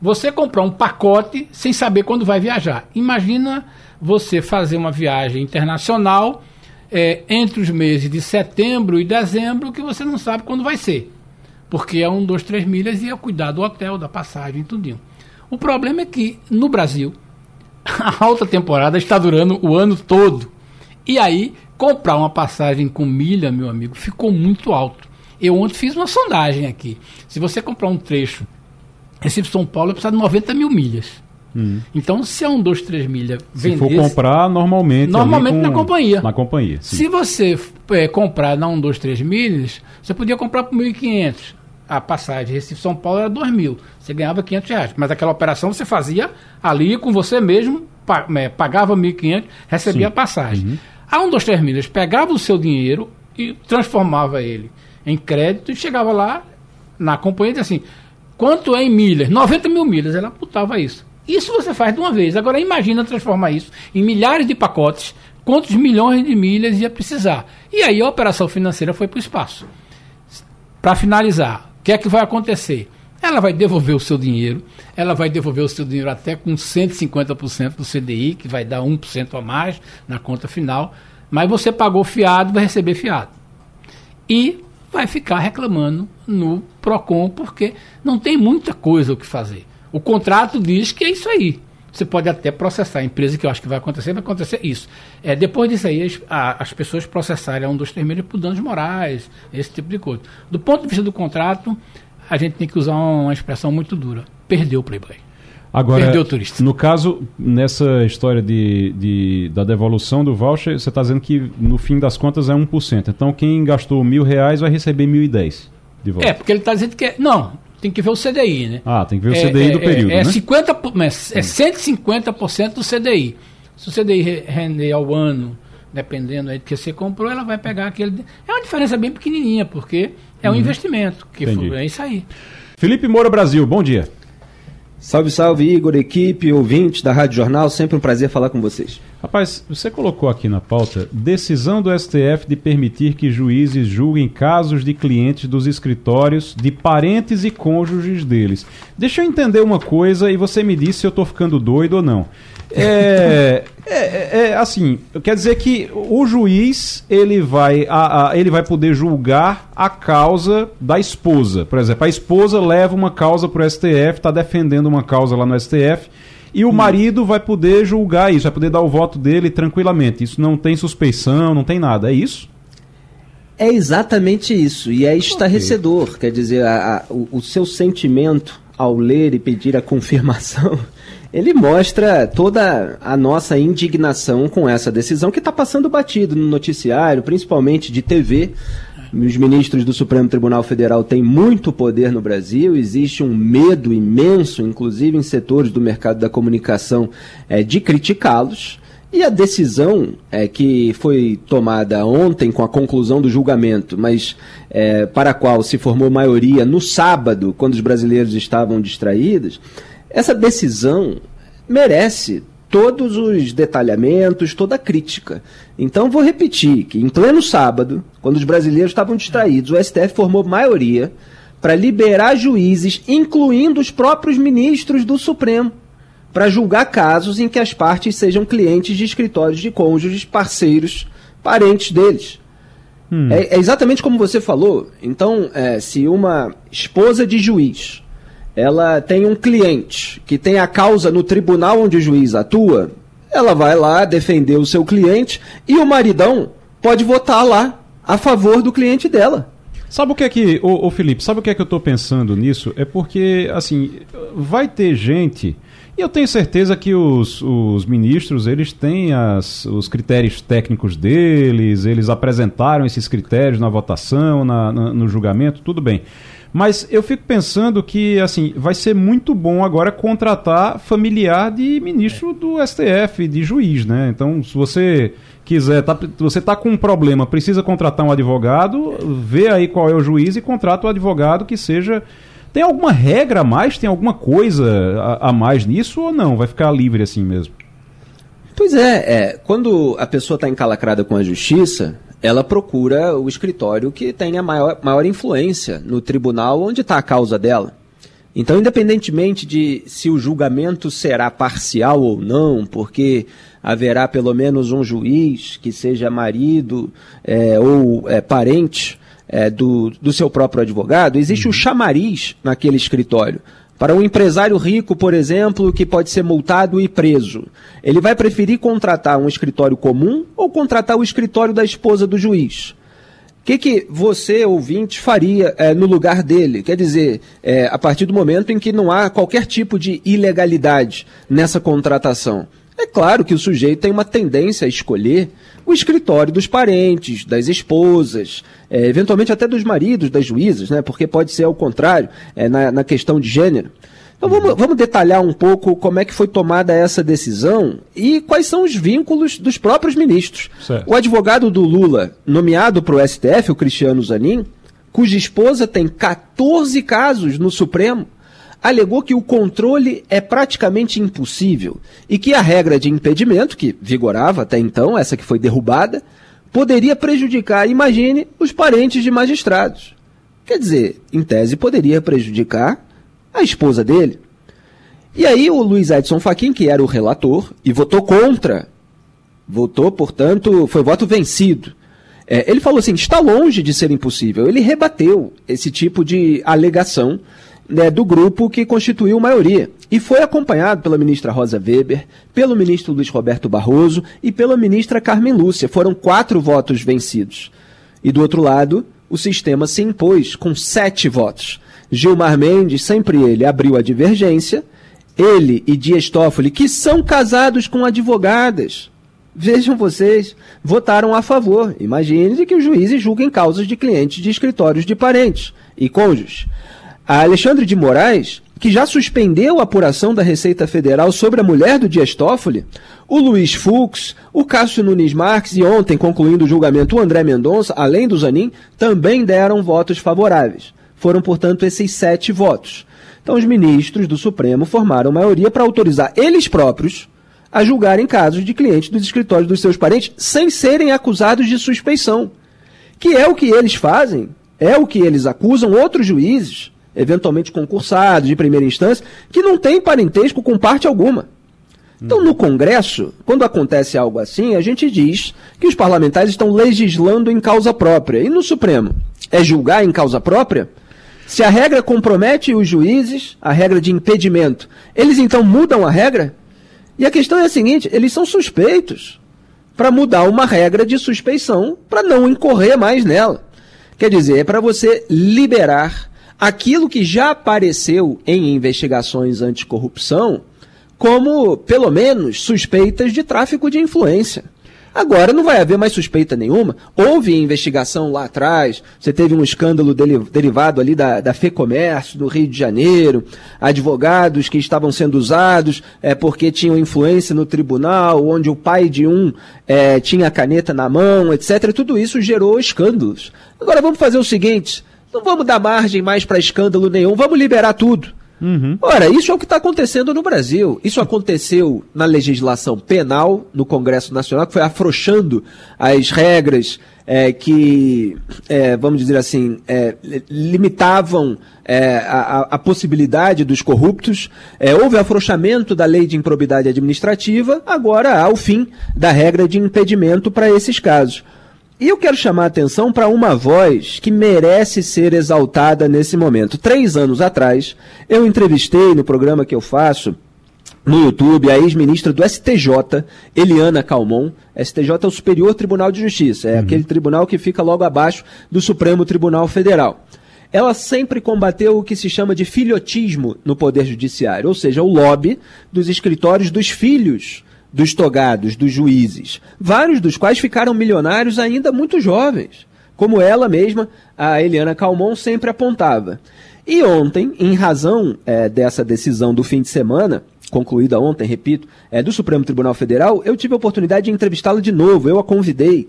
Você comprar um pacote sem saber quando vai viajar. Imagina você fazer uma viagem internacional eh, entre os meses de setembro e dezembro que você não sabe quando vai ser. Porque é um, dois, três milhas e é cuidar do hotel, da passagem, tudinho. O problema é que no Brasil a alta temporada está durando o ano todo. E aí, comprar uma passagem com milha, meu amigo, ficou muito alto. Eu ontem fiz uma sondagem aqui. Se você comprar um trecho Recife-São Paulo, precisa de 90 mil milhas. Então, se é um, dois, três milhas Se for comprar normalmente. Normalmente ali na companhia. Na companhia. sim. Se você é, comprar na 1, 2, 3 milhas, você podia comprar por 1.500. A passagem Recife-São Paulo era 2 mil. Você ganhava 500 reais. Mas aquela operação você fazia ali com você mesmo, é, pagava 1.500, recebia Sim. a passagem. A 1, 2, 3 milhas pegava o seu dinheiro e transformava ele em crédito e chegava lá na companhia e dizia assim, quanto é em milhas? 90 mil milhas. Ela putava isso. Isso você faz de uma vez. Agora imagina transformar isso em milhares de pacotes, quantos milhões de milhas ia precisar. E aí a operação financeira foi para o espaço. Para finalizar, o que é que vai acontecer? Ela vai devolver o seu dinheiro, ela vai devolver o seu dinheiro até com 150% do CDI, que vai dar 1% a mais na conta final, mas você pagou fiado, vai receber fiado. E vai ficar reclamando no PROCON, porque não tem muita coisa o que fazer. O contrato diz que é isso aí. Você pode até processar a empresa, que eu acho que vai acontecer, vai acontecer isso. É, depois disso aí, as, a- as pessoas processarem a um dos termeiros por danos morais, esse tipo de coisa. Do ponto de vista do contrato, a gente tem que usar uma expressão muito dura. Perdeu o Playboy. Agora, Perdeu o turista. no caso, nessa história de, de- da devolução do voucher, você está dizendo que no fim das contas é 1%. Então quem gastou mil reais vai receber 1.010 de volta. É, porque ele está dizendo que. é- Não, tem que ver o CDI, né? Ah, tem que ver o É, CDI é, do período, é, é né? 50, po- mas é 150% do CDI. Se o CDI re- render ao ano, dependendo aí do que você comprou, ela vai pegar aquele. É uma diferença bem pequenininha, porque é um investimento. Que Uhum. Foi- é isso aí. Felipe Moura Brasil, bom dia. Salve, salve, Igor, equipe, ouvintes da Rádio Jornal. Sempre um prazer falar com vocês. Rapaz, você colocou aqui na pauta decisão do STF de permitir que juízes julguem casos de clientes dos escritórios de parentes e cônjuges deles. Deixa eu entender uma coisa e você me diz se eu tô ficando doido ou não. É, é, é, é, assim, quer dizer que o juiz ele vai, a- a- ele vai poder julgar a causa da esposa. Por exemplo, a esposa leva uma causa para o STF, está defendendo uma causa lá no STF. E o marido vai poder julgar isso, vai poder dar o voto dele tranquilamente. Isso não tem suspeição, não tem nada. É isso? É exatamente isso, e é estarrecedor. Quer dizer, a- a- o, o seu sentimento ao ler e pedir a confirmação, ele mostra toda a nossa indignação com essa decisão que está passando batido no noticiário, principalmente de TV. Os ministros do Supremo Tribunal Federal têm muito poder no Brasil, existe um medo imenso, inclusive em setores do mercado da comunicação, eh, de criticá-los. E a decisão é, que foi tomada ontem com a conclusão do julgamento, mas é, para a qual se formou maioria no sábado, quando os brasileiros estavam distraídos, essa decisão merece todos os detalhamentos, toda a crítica. Então vou repetir que em pleno sábado, quando os brasileiros estavam distraídos, o STF formou maioria para liberar juízes, incluindo os próprios ministros do Supremo, para julgar casos em que as partes sejam clientes de escritórios de cônjuges, parceiros, parentes deles. Hum. É, é, exatamente como você falou. Então, é, se uma esposa de juiz ela tem um cliente que tem a causa no tribunal onde o juiz atua, ela vai lá defender o seu cliente e o maridão pode votar lá a favor do cliente dela. Sabe o que é que, ô, ô Felipe, sabe o que é que eu estou pensando nisso? É porque, assim, vai ter gente, e eu tenho certeza que os, os ministros, eles têm as, os critérios técnicos deles, eles apresentaram esses critérios na votação, na, na no julgamento, tudo bem. Mas eu fico pensando que, assim, vai ser muito bom agora contratar familiar de ministro do STF, de juiz, né? Então, se você quiser, tá, você tá com um problema, precisa contratar um advogado, vê aí qual é o juiz e contrata o advogado que seja. Tem alguma regra a mais? Tem alguma coisa a, a mais nisso ou não? Vai ficar livre assim mesmo? Pois é, é quando a pessoa está encalacrada com a justiça, ela procura o escritório que tenha maior, maior influência no tribunal onde está a causa dela. Então, independentemente de se o julgamento será parcial ou não, porque haverá pelo menos um juiz que seja marido é, ou é, parente é, do, do seu próprio advogado, existe o chamariz naquele escritório. Para um empresário rico, por exemplo, que pode ser multado e preso, ele vai preferir contratar um escritório comum ou contratar o escritório da esposa do juiz? O que, que você, ouvinte, faria é, no lugar dele? Quer dizer, é, a partir do momento em que não há qualquer tipo de ilegalidade nessa contratação. É claro que o sujeito tem uma tendência a escolher o escritório dos parentes, das esposas, é, eventualmente até dos maridos das juízas, né? porque pode ser ao contrário, é, na, na questão de gênero. Então vamos, vamos, detalhar um pouco como é que foi tomada essa decisão e quais são os vínculos dos próprios ministros. Certo. O advogado do Lula, nomeado para o STF, o Cristiano Zanin, cuja esposa tem 14 casos no Supremo, alegou que o controle é praticamente impossível e que a regra de impedimento, que vigorava até então, essa que foi derrubada, poderia prejudicar, imagine, os parentes de magistrados. Quer dizer, em tese, poderia prejudicar a esposa dele. E aí o Luiz Edson Fachin, que era o relator, e votou contra, votou, portanto, foi voto vencido. É, ele falou assim: está longe de ser impossível. Ele rebateu esse tipo de alegação né, do grupo que constituiu maioria. E foi acompanhado pela ministra Rosa Weber, pelo ministro Luiz Roberto Barroso e pela ministra Carmen Lúcia. Foram quatro votos vencidos. E do outro lado, o sistema se impôs com sete votos. Gilmar Mendes, sempre ele, abriu a divergência. Ele e Dias Toffoli, que são casados com advogadas, vejam vocês, votaram a favor. Imagine que os juízes julguem causas de clientes de escritórios de parentes e cônjuges. A Alexandre de Moraes, que já suspendeu a apuração da Receita Federal sobre a mulher do Dias Toffoli, o Luiz Fux, o Cássio Nunes Marques e ontem, concluindo o julgamento, o André Mendonça, além do Zanin, também deram votos favoráveis. Foram, portanto, esses sete votos. Então, os ministros do Supremo formaram maioria para autorizar eles próprios a julgarem casos de clientes dos escritórios dos seus parentes sem serem acusados de suspeição. Que é o que eles fazem, é o que eles acusam outros juízes eventualmente concursados de primeira instância, que não tem parentesco com parte alguma. Então, no Congresso, quando acontece algo assim, a gente diz que os parlamentares estão legislando em causa própria. E no Supremo? É julgar em causa própria? Se a regra compromete os juízes, a regra de impedimento, eles então mudam a regra? E a questão é a seguinte: eles são suspeitos para mudar uma regra de suspeição para não incorrer mais nela. Quer dizer, é para você liberar aquilo que já apareceu em investigações anticorrupção como, pelo menos, suspeitas de tráfico de influência. Agora não vai haver mais suspeita nenhuma. Houve investigação lá atrás, você teve um escândalo derivado ali da, da FEComércio, do Rio de Janeiro, advogados que estavam sendo usados é, porque tinham influência no tribunal, onde o pai de um é, tinha a caneta na mão, etc. Tudo isso gerou escândalos. Agora vamos fazer o seguinte: não vamos dar margem mais para escândalo nenhum, vamos liberar tudo. Uhum. Ora, isso é o que está acontecendo no Brasil. Isso aconteceu na legislação penal, no Congresso Nacional, que foi afrouxando as regras é, que, é, vamos dizer assim, é, limitavam é, a, a, possibilidade dos corruptos. É, houve afrouxamento da lei de improbidade administrativa, agora há o fim da regra de impedimento para esses casos. E eu quero chamar a atenção para uma voz que merece ser exaltada nesse momento. Três anos atrás, eu entrevistei no programa que eu faço no YouTube a ex-ministra do STJ, Eliana Calmon. STJ é o Superior Tribunal de Justiça, é uhum. aquele tribunal que fica logo abaixo do Supremo Tribunal Federal. Ela sempre combateu o que se chama de filhotismo no Poder Judiciário, ou seja, o lobby dos escritórios dos filhos dos togados, dos juízes, vários dos quais ficaram milionários ainda muito jovens, como ela mesma, a Eliana Calmon, sempre apontava. E ontem, em razão é, dessa decisão do fim de semana, concluída ontem, repito, é, do Supremo Tribunal Federal, eu tive a oportunidade de entrevistá-la de novo, eu a convidei.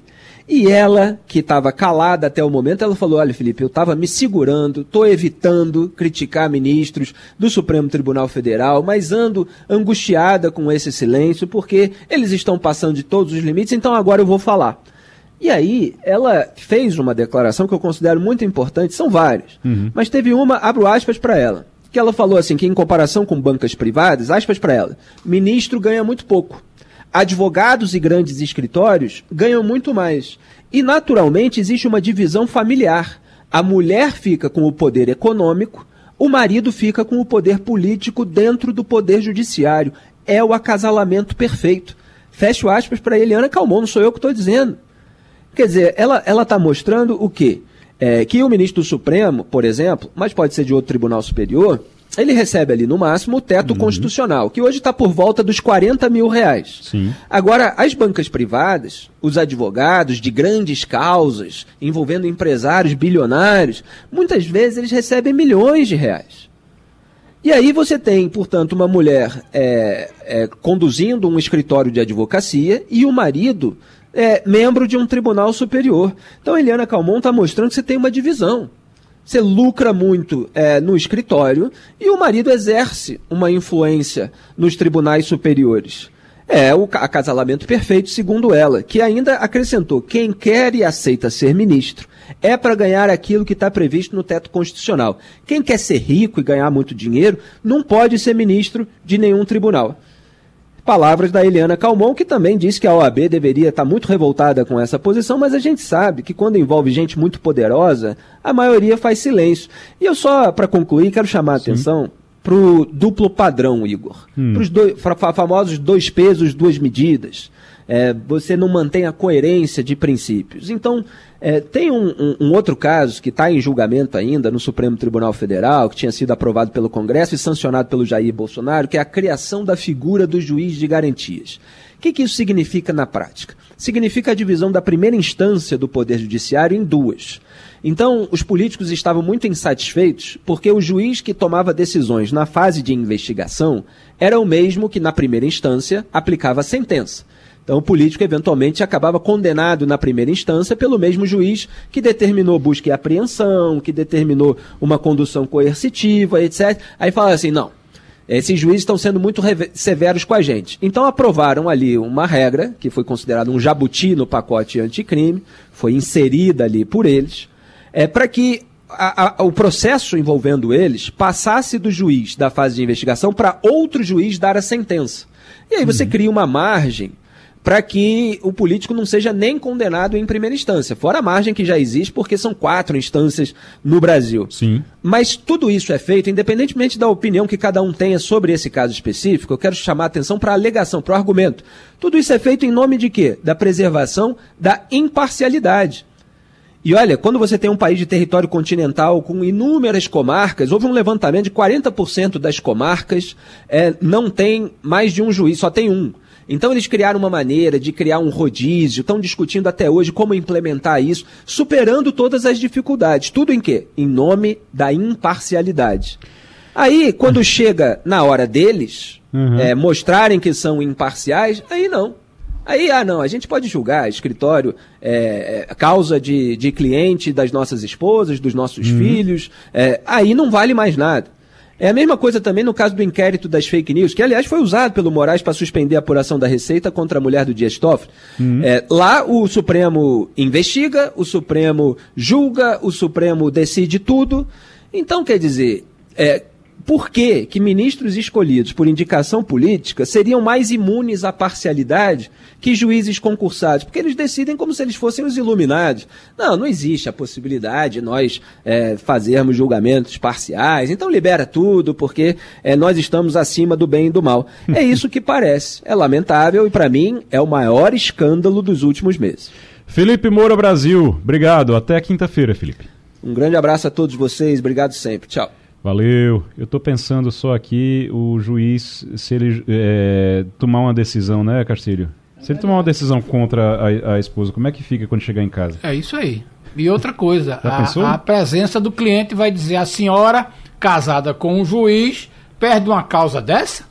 E ela, que estava calada até o momento, ela falou: Olha, Felipe, eu estava me segurando, estou evitando criticar ministros do Supremo Tribunal Federal, mas ando angustiada com esse silêncio, porque eles estão passando de todos os limites, então agora eu vou falar. E aí, ela fez uma declaração que eu considero muito importante, são várias, uhum. mas teve uma, abro aspas para ela, que ela falou assim: que em comparação com bancas privadas, aspas para ela, ministro ganha muito pouco advogados e grandes escritórios ganham muito mais. E, naturalmente, existe uma divisão familiar. A mulher fica com o poder econômico, o marido fica com o poder político dentro do poder judiciário. É o acasalamento perfeito. Fecho aspas para Eliana Calmon, não sou eu que estou dizendo. Quer dizer, ela está mostrando o quê? É, que o ministro do Supremo, por exemplo, mas pode ser de outro tribunal superior, ele recebe ali no máximo o teto uhum. constitucional, que hoje está por volta dos 40 mil reais. Sim. Agora, as bancas privadas, os advogados de grandes causas, envolvendo empresários bilionários, muitas vezes eles recebem milhões de reais. E aí você tem, portanto, uma mulher é, é, conduzindo um escritório de advocacia e o marido é membro de um tribunal superior. Então, Eliana Calmon está mostrando que você tem uma divisão. Você lucra muito é, no escritório e o marido exerce uma influência nos tribunais superiores. É o acasalamento perfeito, segundo ela, que ainda acrescentou: quem quer e aceita ser ministro é para ganhar aquilo que está previsto no teto constitucional. Quem quer ser rico e ganhar muito dinheiro não pode ser ministro de nenhum tribunal. Palavras da Eliana Calmon, que também disse que a OAB deveria estar muito revoltada com essa posição, mas a gente sabe que quando envolve gente muito poderosa, a maioria faz silêncio. E eu só, para concluir, quero chamar a Sim. atenção para o duplo padrão, Igor. Hum. Para os famosos dois pesos, duas medidas. É, você não mantém a coerência de princípios. Então, é, tem um, um, um, outro caso que está em julgamento ainda no Supremo Tribunal Federal, que tinha sido aprovado pelo Congresso e sancionado pelo Jair Bolsonaro, que é a criação da figura do juiz de garantias. O que, que isso significa na prática? Significa a divisão da primeira instância do Poder Judiciário em duas. Então, os políticos estavam muito insatisfeitos porque o juiz que tomava decisões na fase de investigação era o mesmo que, na primeira instância, aplicava a sentença. Então, o político eventualmente acabava condenado na primeira instância pelo mesmo juiz que determinou busca e apreensão, que determinou uma condução coercitiva, etc. Aí fala assim: não, esses juízes estão sendo muito severos com a gente. Então aprovaram ali uma regra, que foi considerada um jabuti no pacote anticrime, foi inserida ali por eles, é, para que a, a, o processo envolvendo eles passasse do juiz da fase de investigação para outro juiz dar a sentença. E aí você uhum. cria uma margem para que o político não seja nem condenado em primeira instância, fora a margem que já existe, porque são quatro instâncias no Brasil. Sim. Mas tudo isso é feito, independentemente da opinião que cada um tenha sobre esse caso específico, eu quero chamar a atenção para a alegação, para o argumento. Tudo isso é feito em nome de quê? Da preservação da imparcialidade. E olha, quando você tem um país de território continental com inúmeras comarcas, houve um levantamento de 40% das comarcas é, não tem mais de um juiz, só tem um. Então eles criaram uma maneira de criar um rodízio, estão discutindo até hoje como implementar isso, superando todas as dificuldades. Tudo em quê? Em nome da imparcialidade. Aí, quando chega na hora deles uhum. é, mostrarem que são imparciais, aí não. Aí, ah, não, a gente pode julgar escritório, é, é, causa de, de cliente das nossas esposas, dos nossos uhum. filhos, é, aí não vale mais nada. É a mesma coisa também no caso do inquérito das fake news, que aliás foi usado pelo Moraes para suspender a apuração da Receita contra a mulher do Dias Toffoli. Uhum. É, lá o Supremo investiga, o Supremo julga, o Supremo decide tudo. Então, quer dizer, é, por que, que ministros escolhidos por indicação política seriam mais imunes à parcialidade que juízes concursados? Porque eles decidem como se eles fossem os iluminados. Não, não existe a possibilidade de nós é, fazermos julgamentos parciais. Então libera tudo, porque é, nós estamos acima do bem e do mal. É isso que parece. É lamentável e, para mim, é o maior escândalo dos últimos meses. Felipe Moura Brasil, obrigado. Até quinta-feira, Felipe. Um grande abraço a todos vocês. Obrigado sempre. Tchau. Valeu. Eu estou pensando só aqui, o juiz, se ele é, tomar uma decisão, né, Castilho? Se ele tomar uma decisão contra a, a, esposa, como é que fica quando chegar em casa? É isso aí. E outra coisa, a, a, presença do cliente vai dizer a senhora, casada com um juiz, perde uma causa dessa?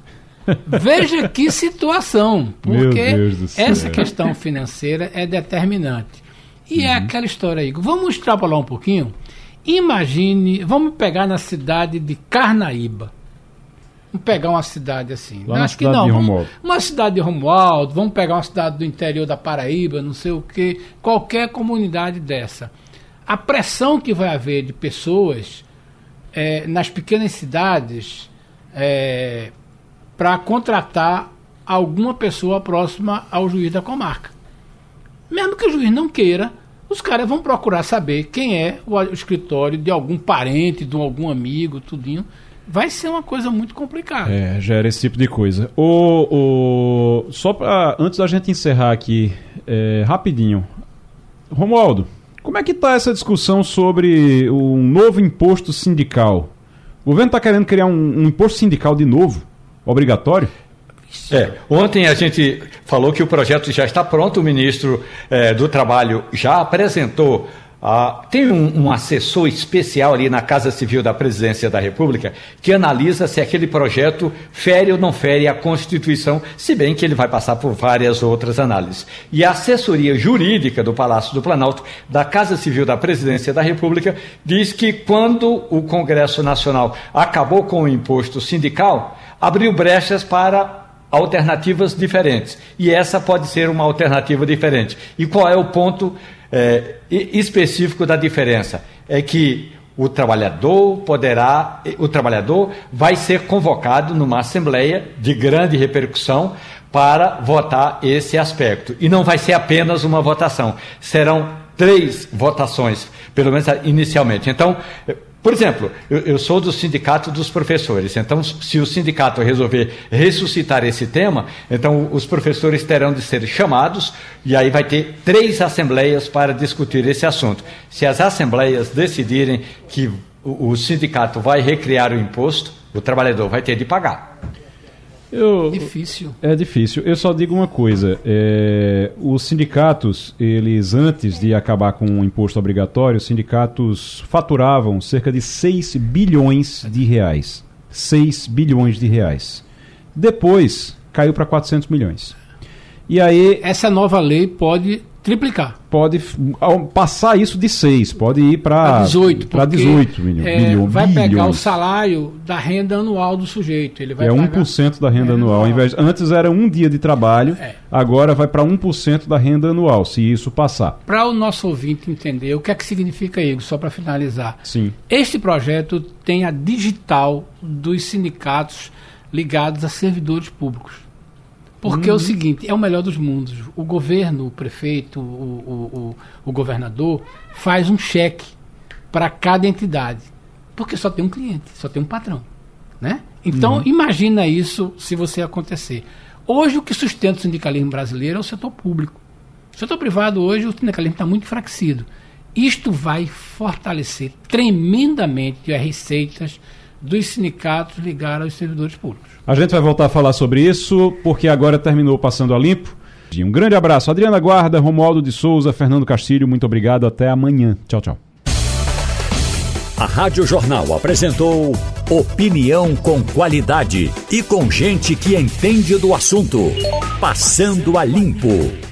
Veja que situação, porque essa questão financeira é determinante. E é uhum. é aquela história aí. Vamos extrapolar um pouquinho? Imagine, vamos pegar na cidade de Carnaíba. Vamos pegar uma cidade assim. Lá Acho que não. Vamos, uma cidade de Romualdo, vamos pegar uma cidade do interior da Paraíba, não sei o que, qualquer comunidade dessa. A pressão que vai haver de pessoas é, nas pequenas cidades é, para contratar alguma pessoa próxima ao juiz da comarca. Mesmo que o juiz não queira, os caras vão procurar saber quem é o, escritório de algum parente, de algum amigo, tudinho. Vai ser uma coisa muito complicada. É, gera esse tipo de coisa. O, o, só para antes da gente encerrar aqui, é, rapidinho. Romualdo, como é que está essa discussão sobre um novo imposto sindical? O governo está querendo criar um, um imposto sindical de novo, obrigatório? É, ontem a gente falou que o projeto já está pronto, o ministro é, do Trabalho já apresentou. Ah, tem um, um, assessor especial ali na Casa Civil da Presidência da República que analisa se aquele projeto fere ou não fere a Constituição, se bem que ele vai passar por várias outras análises. E a assessoria jurídica do Palácio do Planalto, da Casa Civil da Presidência da República, diz que quando o Congresso Nacional acabou com o imposto sindical, abriu brechas para alternativas diferentes. E essa pode ser uma alternativa diferente. E qual é o ponto é, específico da diferença? É que o trabalhador poderá, o trabalhador vai ser convocado numa assembleia de grande repercussão para votar esse aspecto. E não vai ser apenas uma votação, serão três votações, pelo menos inicialmente. Então, por exemplo, eu, eu, sou do sindicato dos professores, então, se o sindicato resolver ressuscitar esse tema, então os professores terão de ser chamados e aí vai ter três assembleias para discutir esse assunto. Se as assembleias decidirem que o, o sindicato vai recriar o imposto, o trabalhador vai ter de pagar. Eu, difícil. É difícil. Eu só digo uma coisa: é, os sindicatos, eles antes de acabar com o imposto obrigatório, os sindicatos faturavam cerca de 6 bilhões de reais. 6 bilhões de reais. Depois caiu para 400 milhões. E aí essa nova lei pode triplicar. Pode passar isso de 6, pode ir para 18. Para 18 milhões. É, vai pegar o salário da renda anual do sujeito. Ele vai é pagar... 1% da renda anual. Ao invés, antes era um dia de trabalho, é. agora vai para 1% da renda anual, se isso passar. Para o nosso ouvinte entender o que é que significa isso, só para finalizar. Sim. Este projeto tem a digital dos sindicatos ligados a servidores públicos. Porque uhum. é o uhum. seguinte, é o melhor dos mundos. O governo, o prefeito, o, o, o, o governador faz um cheque para cada entidade. Porque só tem um cliente, só tem um patrão. Né? Então, uhum. imagina isso se você acontecer. Hoje, o que sustenta o sindicalismo brasileiro é o setor público. O setor privado, hoje, o sindicalismo está muito enfraquecido. Isto vai fortalecer tremendamente as receitas dos sindicatos ligados aos servidores públicos. A gente vai voltar a falar sobre isso, porque agora terminou Passando a Limpo. Um grande abraço. Adriana Guarda, Romualdo de Souza, Fernando Castilho, muito obrigado. Até amanhã. Tchau, tchau. A Rádio Jornal apresentou opinião com qualidade e com gente que entende do assunto. Passando a Limpo.